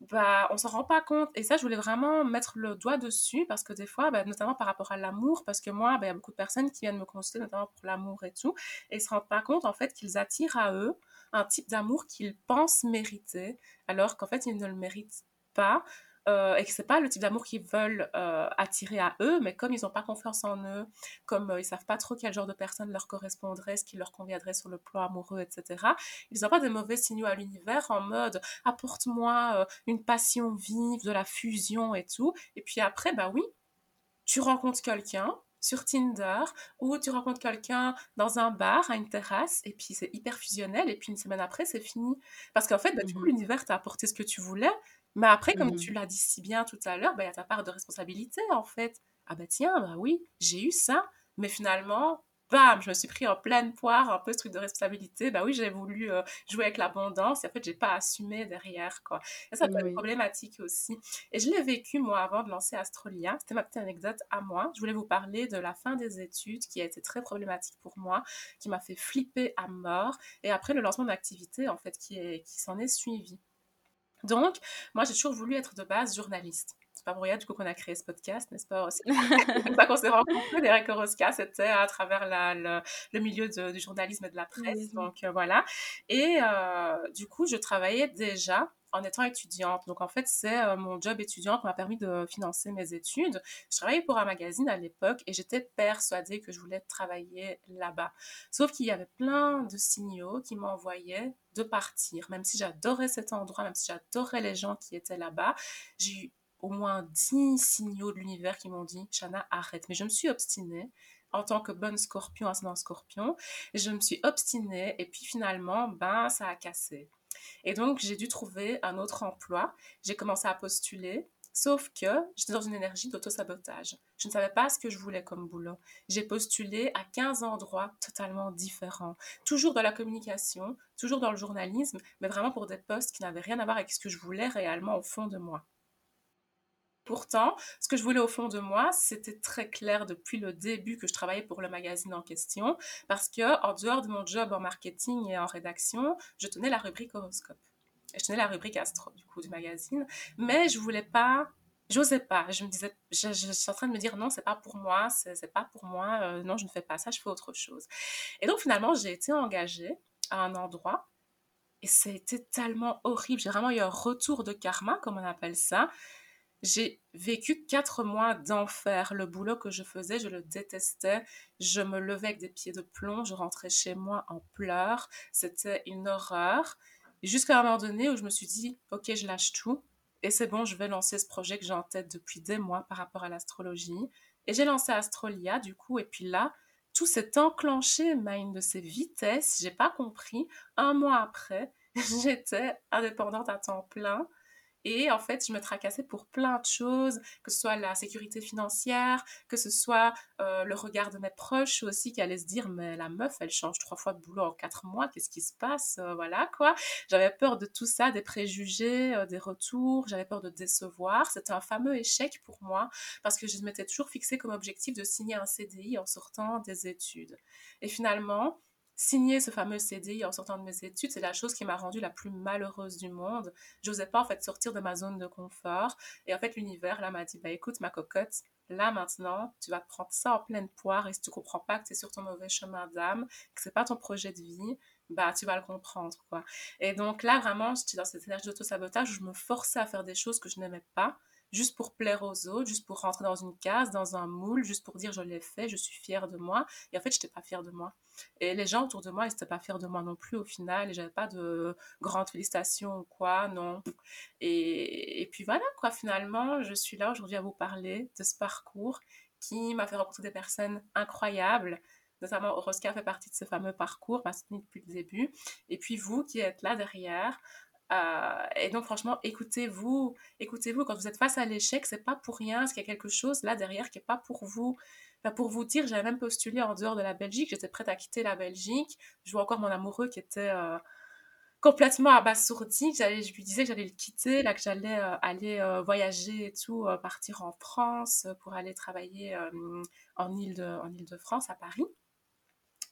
bah, on s'en rend pas compte. Et ça, je voulais vraiment mettre le doigt dessus parce que des fois, bah, notamment par rapport à l'amour, parce que moi, bah, il y a beaucoup de personnes qui viennent me consulter, notamment pour l'amour et tout, et ils se rendent pas compte, en fait, qu'ils attirent à eux un type d'amour qu'ils pensent mériter, alors qu'en fait, ils ne le méritent pas. Euh, et que c'est pas le type d'amour qu'ils veulent euh, attirer à eux, mais comme ils n'ont pas confiance en eux, comme euh, ils savent pas trop quel genre de personne leur correspondrait, ce qui leur conviendrait sur le plan amoureux, etc. Ils n'ont pas de mauvais signaux à l'univers en mode apporte-moi une passion vive, de la fusion et tout. Et puis après, bah oui, tu rencontres quelqu'un, sur Tinder ou tu rencontres quelqu'un dans un bar, à une terrasse, et puis c'est hyper fusionnel, et puis une semaine après, c'est fini. Parce qu'en fait, bah, du coup, mmh l'univers t'a apporté ce que tu voulais, mais après, comme mmh tu l'as dit si bien tout à l'heure, bah, il y a ta part de responsabilité, en fait. Ah bah tiens, bah oui, j'ai eu ça, mais finalement, bam, je me suis pris en pleine poire, un peu ce truc de responsabilité. Bah oui, j'ai voulu euh, jouer avec l'abondance et en fait, j'ai pas assumé derrière, quoi. Et ça peut être problématique aussi. Et je l'ai vécu, moi, avant de lancer Astrolia. C'était ma petite anecdote à moi. Je voulais vous parler de la fin des études qui a été très problématique pour moi, qui m'a fait flipper à mort. Et après, le lancement de l'activité, en fait, qui, est, qui s'en est suivi. Donc, moi, j'ai toujours voulu être de base journaliste. C'est pas pour rien du coup qu'on a créé ce podcast, n'est-ce pas C'est pour ça qu'on s'est rencontrés, Derek Oroska, c'était à travers la, le, milieu du journalisme et de la presse. Donc euh, voilà. Et euh, du coup, je travaillais déjà en étant étudiante. Donc en fait, c'est euh, mon job étudiant qui m'a permis de financer mes études. Je travaillais pour un magazine à l'époque et j'étais persuadée que je voulais travailler là-bas. Sauf qu'il y avait plein de signaux qui m'envoyaient de partir. Même si j'adorais cet endroit, même si j'adorais les gens qui étaient là-bas, j'ai eu au moins 10 signaux de l'univers qui m'ont dit Chana, arrête. Mais je me suis obstinée en tant que bonne scorpion, ascendant scorpion. Je me suis obstinée et puis finalement, ben, ça a cassé. Et donc, j'ai dû trouver un autre emploi. J'ai commencé à postuler. Sauf que j'étais dans une énergie d'auto-sabotage. Je ne savais pas ce que je voulais comme boulot. J'ai postulé à 15 endroits totalement différents. Toujours dans la communication, toujours dans le journalisme, mais vraiment pour des postes qui n'avaient rien à voir avec ce que je voulais réellement au fond de moi. Pourtant, ce que je voulais au fond de moi, c'était très clair depuis le début que je travaillais pour le magazine en question, parce que en dehors de mon job en marketing et en rédaction, je tenais la rubrique horoscope. je tenais la rubrique astro du coup du magazine, mais je voulais pas j'osais pas. Je me disais, je, suis en train de me dire non, c'est pas pour moi, c'est pas pour moi, euh, non, je ne fais pas ça, je fais autre chose. Et donc finalement, j'ai été engagée à un endroit et c'était tellement horrible. J'ai vraiment eu un retour de karma, comme on appelle ça. J'ai vécu quatre mois d'enfer. Le boulot que je faisais, je le détestais. Je me levais avec des pieds de plomb. Je rentrais chez moi en pleurs. C'était une horreur. Jusqu'à un moment donné où je me suis dit, ok, je lâche tout. Et c'est bon, je vais lancer ce projet que j'ai en tête depuis des mois par rapport à l'astrologie. Et j'ai lancé Astrolia, du coup. Et puis là, tout s'est enclenché, une de ces vitesses. J'ai pas compris. Un mois après, j'étais indépendante à temps plein. Et en fait, je me tracassais pour plein de choses, que ce soit la sécurité financière, que ce soit euh, le regard de mes proches aussi qui allaient se dire, mais la meuf, elle change trois fois de boulot en quatre mois, qu'est-ce qui se passe euh, Voilà quoi. J'avais peur de tout ça, des préjugés, euh, des retours, j'avais peur de décevoir. C'était un fameux échec pour moi parce que je m'étais toujours fixé comme objectif de signer un CDI en sortant des études. Et finalement, signer ce fameux CDI en sortant de mes études, c'est la chose qui m'a rendue la plus malheureuse du monde. J'osais pas en fait sortir de ma zone de confort. Et en fait, l'univers là m'a dit, bah écoute ma cocotte, là maintenant, tu vas prendre ça en pleine poire et si tu comprends pas que tu es sur ton mauvais chemin d'âme, que c'est pas ton projet de vie, bah tu vas le comprendre quoi. Et donc là vraiment, j'étais dans cette énergie d'auto-sabotage où je me forçais à faire des choses que je n'aimais pas juste pour plaire aux autres, juste pour rentrer dans une case, dans un moule, juste pour dire je l'ai fait, je suis fière de moi. Et en fait, je n'étais pas fière de moi. Et les gens autour de moi, ils n'étaient pas fiers de moi non plus au final. Et j'avais pas de grandes félicitations ou quoi, non. Et, et puis voilà, quoi, finalement, je suis là aujourd'hui à vous parler de ce parcours qui m'a fait rencontrer des personnes incroyables, notamment Rosca fait partie de ce fameux parcours, m'a soutenu depuis le début. Et puis vous qui êtes là derrière, euh, et donc franchement, écoutez-vous, écoutez-vous quand vous êtes face à l'échec, c'est pas pour rien, parce qu'il y a quelque chose là derrière qui est pas pour vous? pour vous dire, j'avais même postulé en dehors de la Belgique, j'étais prête à quitter la Belgique. Je vois encore mon amoureux qui était euh, complètement abasourdi. Je lui disais que j'allais le quitter, là que j'allais euh, aller voyager et tout, partir en France pour aller travailler en île de, en Île-de-France à Paris.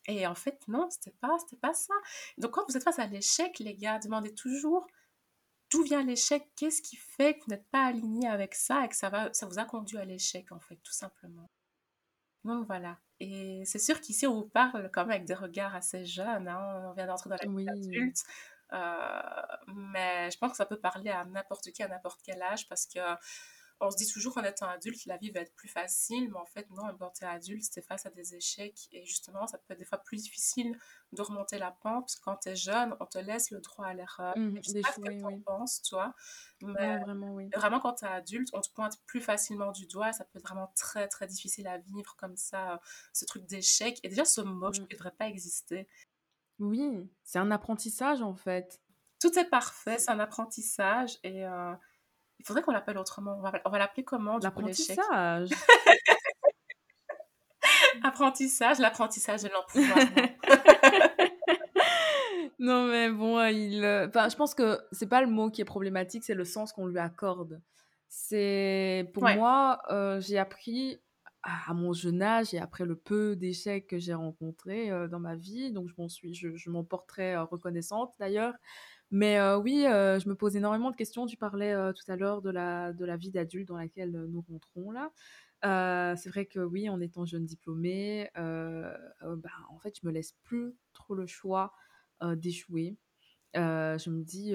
Et en fait, non, c'était pas, c'était pas ça. Donc, quand vous êtes face à l'échec, les gars, demandez toujours d'où vient l'échec, qu'est-ce qui fait que vous n'êtes pas aligné avec ça et que ça, va, ça vous a conduit à l'échec, en fait, tout simplement. Donc, voilà. Et c'est sûr qu'ici, on vous parle quand même avec des regards assez jeunes. Hein. On vient d'entrer dans la vie adulte. mais je pense que ça peut parler à n'importe qui, à n'importe quel âge, parce que on se dit toujours qu'en étant adulte, la vie va être plus facile, mais en fait, non, quand tu es adulte, c'est face à des échecs et justement, ça peut être des fois plus difficile de remonter la pente parce que quand tu es jeune, on te laisse le droit à l'erreur. Mmh, je sais pas ce que tu en penses, toi, mais vraiment, oui. vraiment, quand tu es adulte, on te pointe plus facilement du doigt, ça peut être vraiment très, très difficile à vivre comme ça, ce truc d'échec. Et déjà, ce mot, je ne mmh. devrait pas exister. Oui, c'est un apprentissage en fait. Tout est parfait, c'est un apprentissage et. Euh, il faudrait qu'on l'appelle autrement. On va, l'appeler comment L'apprentissage. Apprentissage, l'apprentissage de l'empouvoirment. non mais bon, il, euh, enfin, je pense que c'est pas le mot qui est problématique, c'est le sens qu'on lui accorde. C'est pour moi, euh, j'ai appris à, mon jeune âge et après le peu d'échecs que j'ai rencontrés euh, dans ma vie, donc je m'en suis, je, je m'en porterai reconnaissante d'ailleurs. Mais oui, je me pose énormément de questions. Tu parlais tout à l'heure de la, de la vie d'adulte dans laquelle nous rentrons là. c'est vrai que oui, en étant jeune diplômée, bah, en fait, je me laisse plus trop le choix d'échouer. je me dis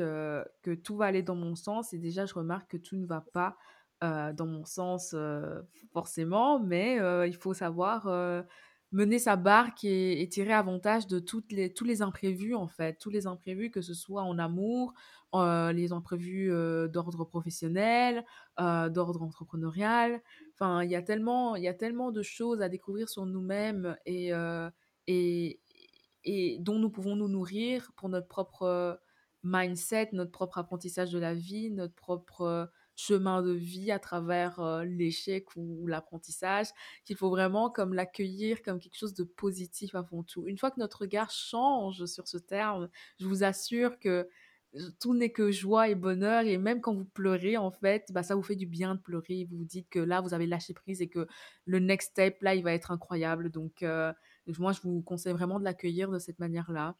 que tout va aller dans mon sens et déjà, je remarque que tout ne va pas dans mon sens forcément, mais il faut savoir mener sa barque et, tirer avantage de toutes les, tous les imprévus, en fait. Tous les imprévus, que ce soit en amour, euh, les imprévus euh, d'ordre professionnel, euh, d'ordre entrepreneurial. Enfin, il y a tellement, y a tellement de choses à découvrir sur nous-mêmes et, et, et dont nous pouvons nous nourrir pour notre propre mindset, notre propre apprentissage de la vie, notre propre chemin de vie à travers l'échec ou, l'apprentissage, qu'il faut vraiment comme l'accueillir comme quelque chose de positif avant tout. Une fois que notre regard change sur ce terme, je vous assure que tout n'est que joie et bonheur et même quand vous pleurez en fait bah ça vous fait du bien de pleurer. Vous vous dites que là vous avez lâché prise et que le next step là il va être incroyable. Donc moi je vous conseille vraiment de l'accueillir de cette manière là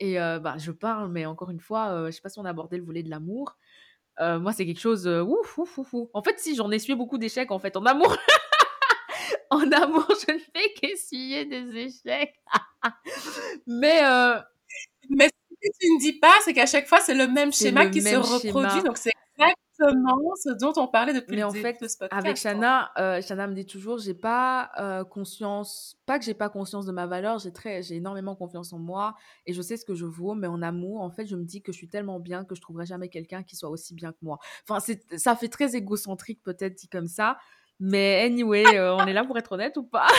et bah je parle mais encore une fois je sais pas si on a abordé le volet de l'amour euh, moi, c'est quelque chose. Euh, ouf, ouf, ouf, ouf. En fait, si, j'en ai essuyé beaucoup d'échecs, en fait. En amour. en amour, je ne fais qu'essuyer des échecs. Mais. Euh... Mais ce que tu ne dis pas, c'est qu'à chaque fois, c'est le même schéma qui se reproduit. Donc, c'est ce dont on parlait depuis le en début fait, de ce podcast. Avec Shana, euh, Shana me dit toujours, j'ai pas euh, conscience, pas que j'ai pas conscience de ma valeur, j'ai très, j'ai énormément confiance en moi et je sais ce que je vaux, mais en amour, en fait, je me dis que je suis tellement bien que je trouverai jamais quelqu'un qui soit aussi bien que moi. Enfin, c'est, ça fait très égocentrique peut-être dit comme ça, mais anyway, euh, on est là pour être honnête ou pas?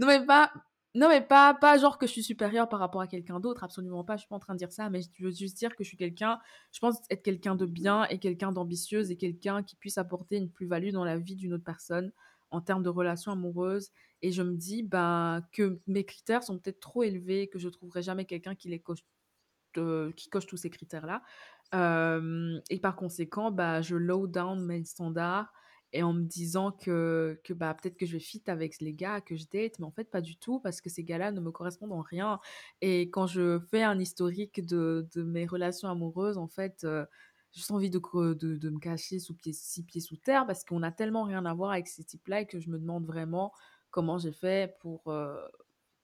Non mais pas, non, mais pas, pas genre que je suis supérieure par rapport à quelqu'un d'autre, absolument pas. Je suis pas en train de dire ça, mais je veux juste dire que je suis quelqu'un, je pense être quelqu'un de bien et quelqu'un d'ambitieuse et quelqu'un qui puisse apporter une plus-value dans la vie d'une autre personne en termes de relations amoureuses. Et je me dis ben, que mes critères sont peut-être trop élevés, que je trouverai jamais quelqu'un qui les coche, euh, qui coche tous ces critères-là. Euh, et par conséquent, bah, je low down mes standards et en me disant que, que bah, peut-être que je vais fit avec les gars que je date, mais en fait pas du tout parce que ces gars-là ne me correspondent en rien. Et quand je fais un historique de, de mes relations amoureuses, en fait, j'ai juste envie de, de, de, me cacher sous six pieds sous terre parce qu'on a tellement rien à voir avec ces types-là et que je me demande vraiment comment j'ai fait pour,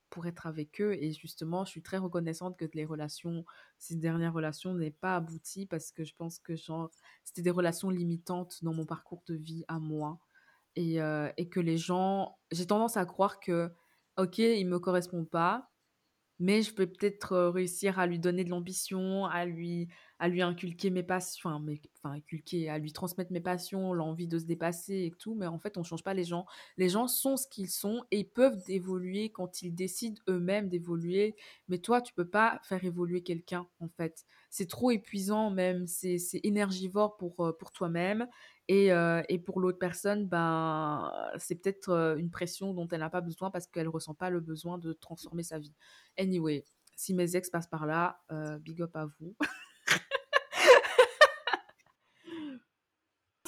pour être avec eux. Et justement, je suis très reconnaissante que les relations, ces dernières relations, n'aient pas abouti parce que je pense que c'était des relations limitantes dans mon parcours de vie à moi. Et, euh, et que les gens, j'ai tendance à croire que, ok, il me correspond pas, mais je peux peut-être réussir à lui donner de l'ambition, à lui, à lui inculquer mes passions, enfin, inculquer, à lui transmettre mes passions, l'envie de se dépasser et tout, mais en fait, on change pas les gens. Les gens sont ce qu'ils sont et ils peuvent évoluer quand ils décident eux-mêmes d'évoluer, mais toi, tu peux pas faire évoluer quelqu'un, en fait. C'est trop épuisant même, c'est énergivore pour, pour toi-même et, euh, et, pour l'autre personne, ben, c'est peut-être euh, une pression dont elle n'a pas besoin parce qu'elle ressent pas le besoin de transformer sa vie. Anyway, si mes ex passent par là, euh, big up à vous.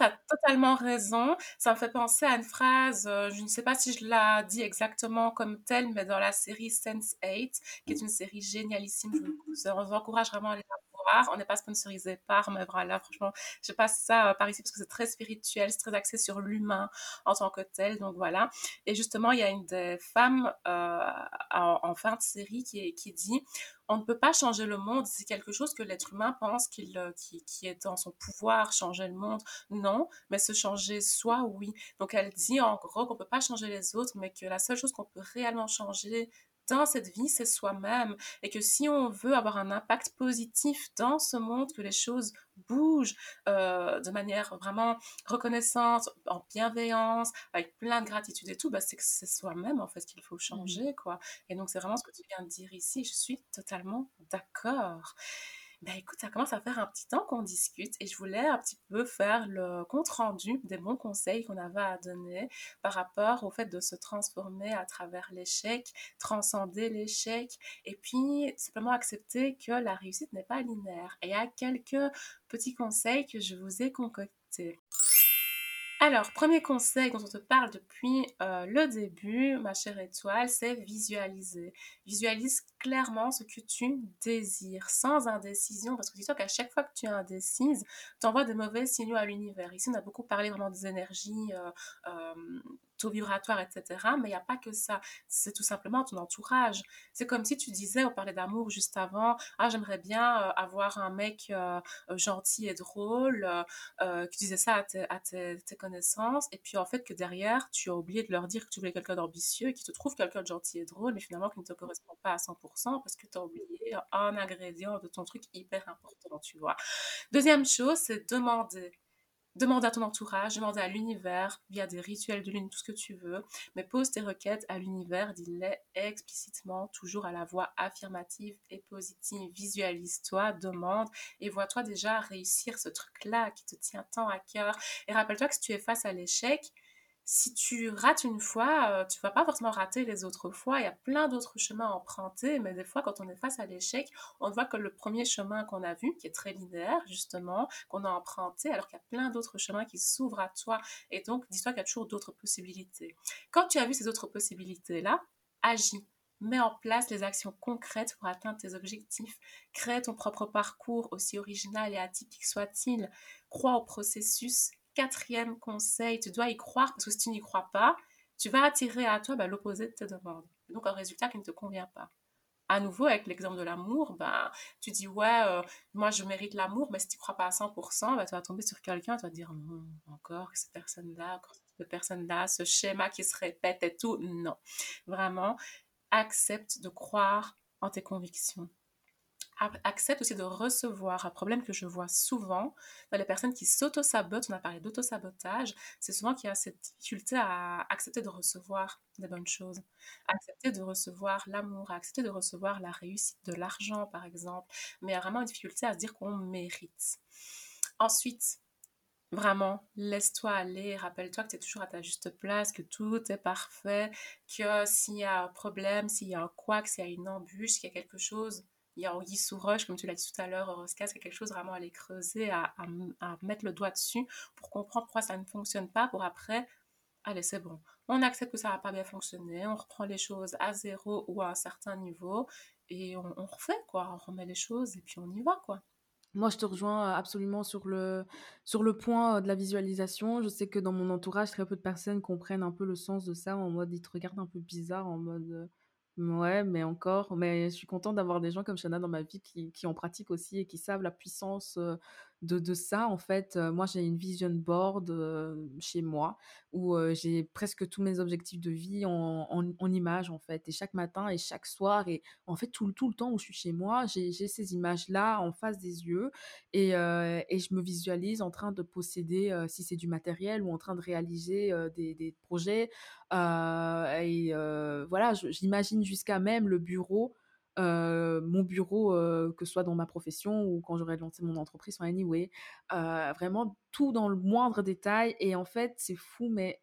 tu totalement raison. Ça me fait penser à une phrase, je ne sais pas si je l'ai dit exactement comme telle, mais dans la série Sense8, qui est une série génialissime, je vous encourage vraiment à aller la On n'est pas sponsorisé par, mais voilà, franchement, je passe ça par ici parce que c'est très spirituel, c'est très axé sur l'humain en tant que tel. Donc voilà. Et justement, il y a une des femmes en, fin de série qui, qui dit on ne peut pas changer le monde, c'est quelque chose que l'être humain pense qu'il qui, qui, est dans son pouvoir, changer le monde. Non, mais se changer soi, oui. Donc elle dit en gros qu'on ne peut pas changer les autres, mais que la seule chose qu'on peut réellement changer dans cette vie, c'est soi-même. Et que si on veut avoir un impact positif dans ce monde, que les choses bougent euh, de manière vraiment reconnaissante, en bienveillance, avec plein de gratitude et tout, bah, c'est que c'est soi-même en fait qu'il faut mmh changer. quoi. Et donc c'est vraiment ce que tu viens de dire ici. Je suis totalement d'accord. Ben écoute, ça commence à faire un petit temps qu'on discute et je voulais un petit peu faire le compte rendu des bons conseils qu'on avait à donner par rapport au fait de se transformer à travers l'échec, transcender l'échec et puis simplement accepter que la réussite n'est pas linéaire. Et il y a quelques petits conseils que je vous ai concoctés. Alors, premier conseil dont on te parle depuis euh, le début, ma chère étoile, c'est visualiser. Visualise clairement ce que tu désires, sans indécision, parce que dis-toi qu'à chaque fois que tu es indécise, tu envoies de mauvais signaux à l'univers. Ici, on a beaucoup parlé vraiment des énergies euh, euh, vibratoire, etc. Mais il n'y a pas que ça. C'est tout simplement ton entourage. C'est comme si tu disais, on parlait d'amour juste avant, ah, j'aimerais bien euh, avoir un mec euh, euh, gentil et drôle, que tu disais ça à, tes, connaissances, et puis en fait que derrière, tu as oublié de leur dire que tu voulais quelqu'un d'ambitieux qui te trouve quelqu'un de gentil et drôle, mais finalement qui ne te correspond pas à 100% parce que tu as oublié un ingrédient de ton truc hyper important, tu vois. Deuxième chose, c'est demander Demande à ton entourage, demande à l'univers, via des rituels de lune, tout ce que tu veux, mais pose tes requêtes à l'univers, dis-les explicitement, toujours à la voix affirmative et positive. Visualise-toi, demande et vois-toi déjà réussir ce truc-là qui te tient tant à cœur. Et rappelle-toi que si tu es face à l'échec, si tu rates une fois, euh, tu vas pas forcément rater les autres fois. Il y a plein d'autres chemins à emprunter, mais des fois, quand on est face à l'échec, on voit que le premier chemin qu'on a vu, qui est très linéaire, justement, qu'on a emprunté, alors qu'il y a plein d'autres chemins qui s'ouvrent à toi. Et donc, dis-toi qu'il y a toujours d'autres possibilités. Quand tu as vu ces autres possibilités-là, agis. Mets en place les actions concrètes pour atteindre tes objectifs. Crée ton propre parcours, aussi original et atypique soit-il. Crois au processus Quatrième conseil, tu dois y croire parce que si tu n'y crois pas, tu vas attirer à toi bah, l'opposé de tes demandes. Donc un résultat qui ne te convient pas. À nouveau, avec l'exemple de l'amour, bah, tu dis ouais, euh, moi je mérite l'amour, mais si tu ne crois pas à 100%, bah, tu vas tomber sur quelqu'un, tu vas dire non, encore cette personne-là, encore cette personne-là, ce schéma qui se répète et tout. Non, vraiment, accepte de croire en tes convictions accepte aussi de recevoir un problème que je vois souvent dans les personnes qui s'auto-sabotent. On a parlé d'auto-sabotage. C'est souvent qu'il y a cette difficulté à accepter de recevoir des bonnes choses, accepter de recevoir l'amour, accepter de recevoir la réussite, de l'argent par exemple. Mais il y a vraiment une difficulté à se dire qu'on mérite. Ensuite, Vraiment, laisse-toi aller, rappelle-toi que tu es toujours à ta juste place, que tout est parfait, que s'il y a un problème, s'il y a un couac, s'il y a une embûche, s'il y a quelque chose, il y a Anguille sous roche, comme tu l'as dit tout à l'heure, Roscas, c'est quelque chose vraiment à aller creuser, à, mettre le doigt dessus pour comprendre pourquoi ça ne fonctionne pas, pour après, allez, c'est bon. On accepte que ça n'a pas bien fonctionné, on reprend les choses à zéro ou à un certain niveau et on, on refait, quoi. On remet les choses et puis on y va, quoi. Moi, je te rejoins absolument sur le, sur le point de la visualisation. Je sais que dans mon entourage, très peu de personnes comprennent un peu le sens de ça, en mode ils te regardent un peu bizarre, en mode Ouais, mais encore, mais je suis contente d'avoir des gens comme Shana dans ma vie qui, qui en pratiquent aussi et qui savent la puissance de, de ça. En fait, moi, j'ai une vision board chez moi où j'ai presque tous mes objectifs de vie en, en, images, en fait. Et chaque matin et chaque soir, et en fait, tout, tout le temps où je suis chez moi, j'ai ces images-là en face des yeux et, et je me visualise en train de posséder, si c'est du matériel, ou en train de réaliser des, des projets. et voilà, j'imagine jusqu'à même le bureau mon bureau, que ce soit dans ma profession ou quand j'aurai lancé mon entreprise en anyway, vraiment tout dans le moindre détail. Et en fait, c'est fou, mais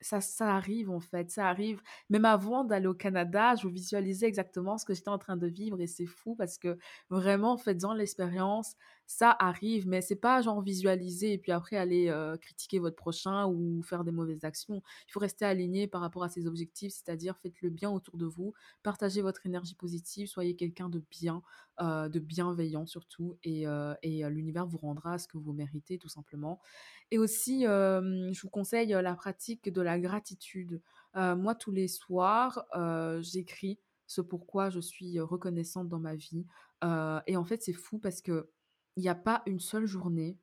ça, ça arrive en fait, ça arrive. Même avant d'aller au Canada, je visualisais exactement ce que j'étais en train de vivre et c'est fou parce que vraiment, en faisant l'expérience, ça arrive, mais c'est pas genre visualiser et puis après aller critiquer votre prochain ou faire des mauvaises actions. Il faut rester aligné par rapport à ses objectifs, c'est-à-dire faites le bien autour de vous, partagez votre énergie positive, soyez quelqu'un de bien, de bienveillant surtout, et, et l'univers vous rendra ce que vous méritez tout simplement. Et aussi, je vous conseille la pratique de la gratitude. moi, tous les soirs, j'écris ce pourquoi je suis reconnaissante dans ma vie. et en fait, c'est fou parce que il n'y a pas une seule journée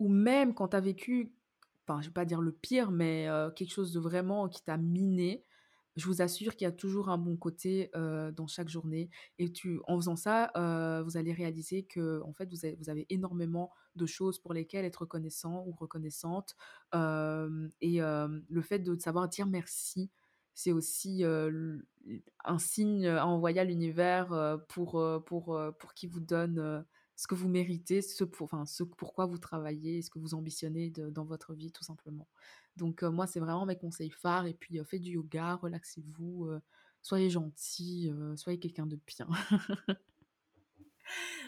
ou même quand tu as vécu, enfin, je vais pas dire le pire, mais quelque chose de vraiment qui t'a miné, je vous assure qu'il y a toujours un bon côté dans chaque journée. Et tu, en faisant ça, vous allez réaliser que en fait, vous avez, vous avez, énormément de choses pour lesquelles être reconnaissant ou reconnaissante. et le fait de savoir dire merci, c'est aussi un signe à envoyer à l'univers pour, pour, pour qu'il vous donne ce que vous méritez, ce, pour, enfin, ce pourquoi vous travaillez, ce que vous ambitionnez dans votre vie, tout simplement. Donc, moi, c'est vraiment mes conseils phares. Et puis, faites du yoga, relaxez-vous, soyez gentil, soyez quelqu'un de bien.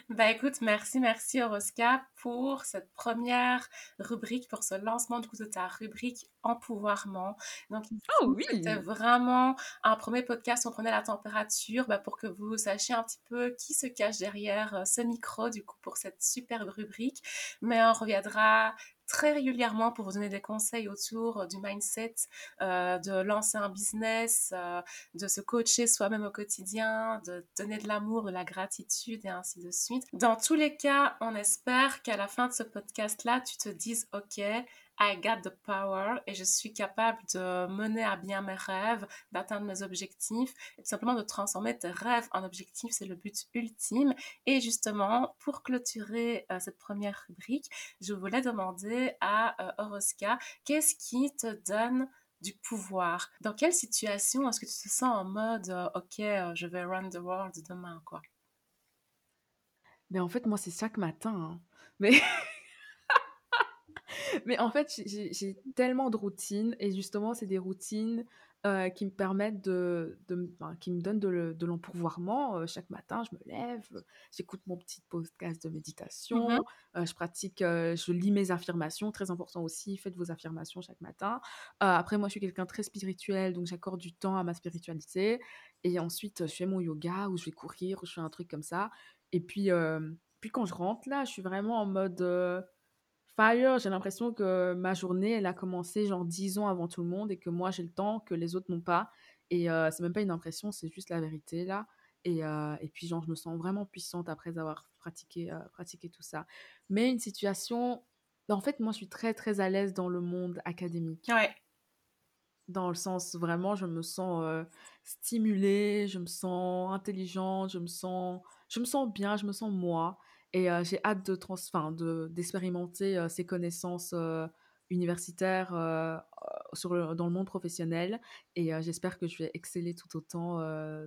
Bah écoute, merci, merci Oroska pour cette première rubrique, pour ce lancement du coup de ta rubrique empouvoirment. Donc, oh, oui. c'était vraiment un premier podcast où on prenait la température bah, pour que vous sachiez un petit peu qui se cache derrière euh, ce micro du coup pour cette superbe rubrique. Mais on reviendra très régulièrement pour vous donner des conseils autour du mindset, euh, de lancer un business, euh, de se coacher soi-même au quotidien, de donner de l'amour, de la gratitude et ainsi de suite. Dans tous les cas, on espère qu'à la fin de ce podcast-là, tu te dises, OK, I got the power et je suis capable de mener à bien mes rêves, d'atteindre mes objectifs et tout simplement de transformer tes rêves en objectifs. C'est le but ultime. Et justement, pour clôturer euh, cette première rubrique, je voulais demander à euh, Oroska, qu'est-ce qui te donne du pouvoir? Dans quelle situation est-ce que tu te sens en mode euh, OK, je vais run the world demain quoi? Mais en fait, moi, c'est chaque matin. Hein. Mais Mais en fait, j'ai tellement de routines et justement, c'est des routines euh, qui me permettent de, de qui me donnent de, l'empourvoirment. Euh, chaque matin, je me lève, j'écoute mon petit podcast de méditation, mmh euh, je pratique, je lis mes affirmations, très important aussi, faites vos affirmations chaque matin. après, moi, je suis quelqu'un très spirituel, donc j'accorde du temps à ma spiritualité. Et ensuite, je fais mon yoga ou je vais courir ou je fais un truc comme ça. Et puis, puis quand je rentre là, je suis vraiment en mode Fire, j'ai l'impression que ma journée, elle a commencé genre 10 ans avant tout le monde et que moi, j'ai le temps que les autres n'ont pas. Et euh, c'est même pas une impression, c'est juste la vérité là. Et, euh, et, puis, genre, je me sens vraiment puissante après avoir pratiqué, euh, pratiqué tout ça. Mais une situation. En fait, moi, je suis très, très à l'aise dans le monde académique. Ouais. Dans le sens, vraiment, je me sens stimulée, je me sens intelligente, je me sens, je me sens bien, je me sens moi. Et j'ai hâte de trans de d'expérimenter ces connaissances universitaires sur dans le monde professionnel. Et j'espère que je vais exceller tout autant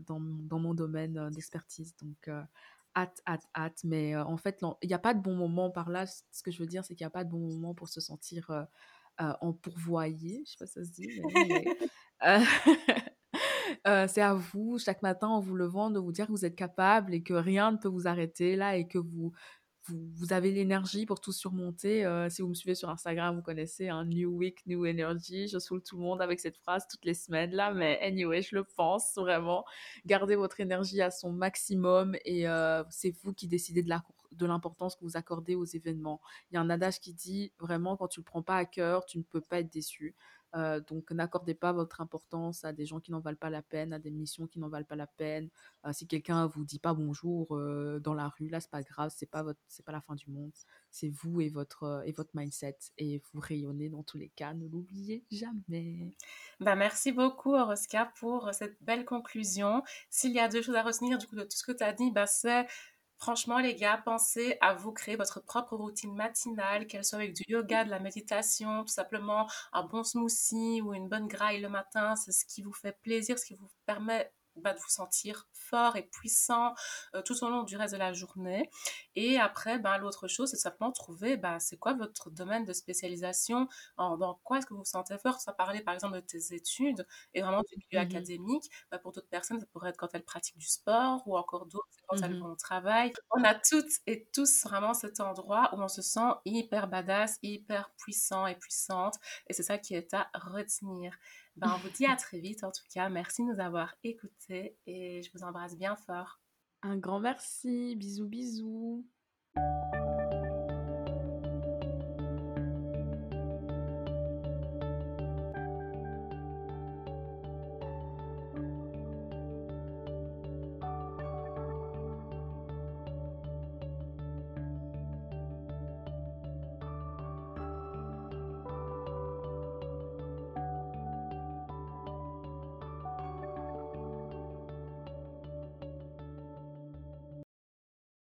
dans, dans, mon domaine d'expertise. Donc, hâte, hâte, hâte. Mais en fait, il n'y a pas de bon moment par là. Ce que je veux dire, c'est qu'il n'y a pas de bon moment pour se sentir en pourvoyer. Je sais pas si ça se dit. Mais Euh, c'est à vous, chaque matin en vous levant, de vous dire que vous êtes capable et que rien ne peut vous arrêter là et que vous, vous, avez l'énergie pour tout surmonter. Euh, si vous me suivez sur Instagram, vous connaissez un New Week, New Energy. Je saoule tout le monde avec cette phrase toutes les semaines là, mais anyway, je le pense vraiment. Gardez votre énergie à son maximum et euh, c'est vous qui décidez de la de l'importance que vous accordez aux événements. Il y a un adage qui dit vraiment quand tu le prends pas à cœur, tu ne peux pas être déçu. Euh, donc n'accordez pas votre importance à des gens qui n'en valent pas la peine, à des missions qui n'en valent pas la peine. Euh, si quelqu'un vous dit pas bonjour euh, dans la rue, là c'est pas grave, c'est pas votre, c'est pas la fin du monde. C'est vous et votre et votre mindset et vous rayonnez dans tous les cas. Ne l'oubliez jamais. Bah merci beaucoup Oroska pour cette belle conclusion. S'il y a deux choses à retenir du coup de tout ce que tu as dit, bah c'est Franchement, les gars, pensez à vous créer votre propre routine matinale, qu'elle soit avec du yoga, de la méditation, tout simplement un bon smoothie ou une bonne graille le matin. C'est ce qui vous fait plaisir, ce qui vous permet bah, de vous sentir fort et puissant euh, tout au long du reste de la journée. Et après, bah, l'autre chose, c'est simplement trouver bah, c'est quoi votre domaine de spécialisation, en, dans quoi est-ce que vous vous sentez fort? Ça parler par exemple de tes études et vraiment du milieu Mmh académique. Bah, pour d'autres personnes, ça pourrait être quand elles pratiquent du sport ou encore d'autres, c'est quand elles Mmh vont au travail. On a toutes et tous vraiment cet endroit où on se sent hyper badass, hyper puissant et puissante. Et c'est ça qui est à retenir. Ben, on vous dit à très vite en tout cas. Merci de nous avoir écoutés et je vous embrasse bien fort. Un grand merci. Bisous, bisous.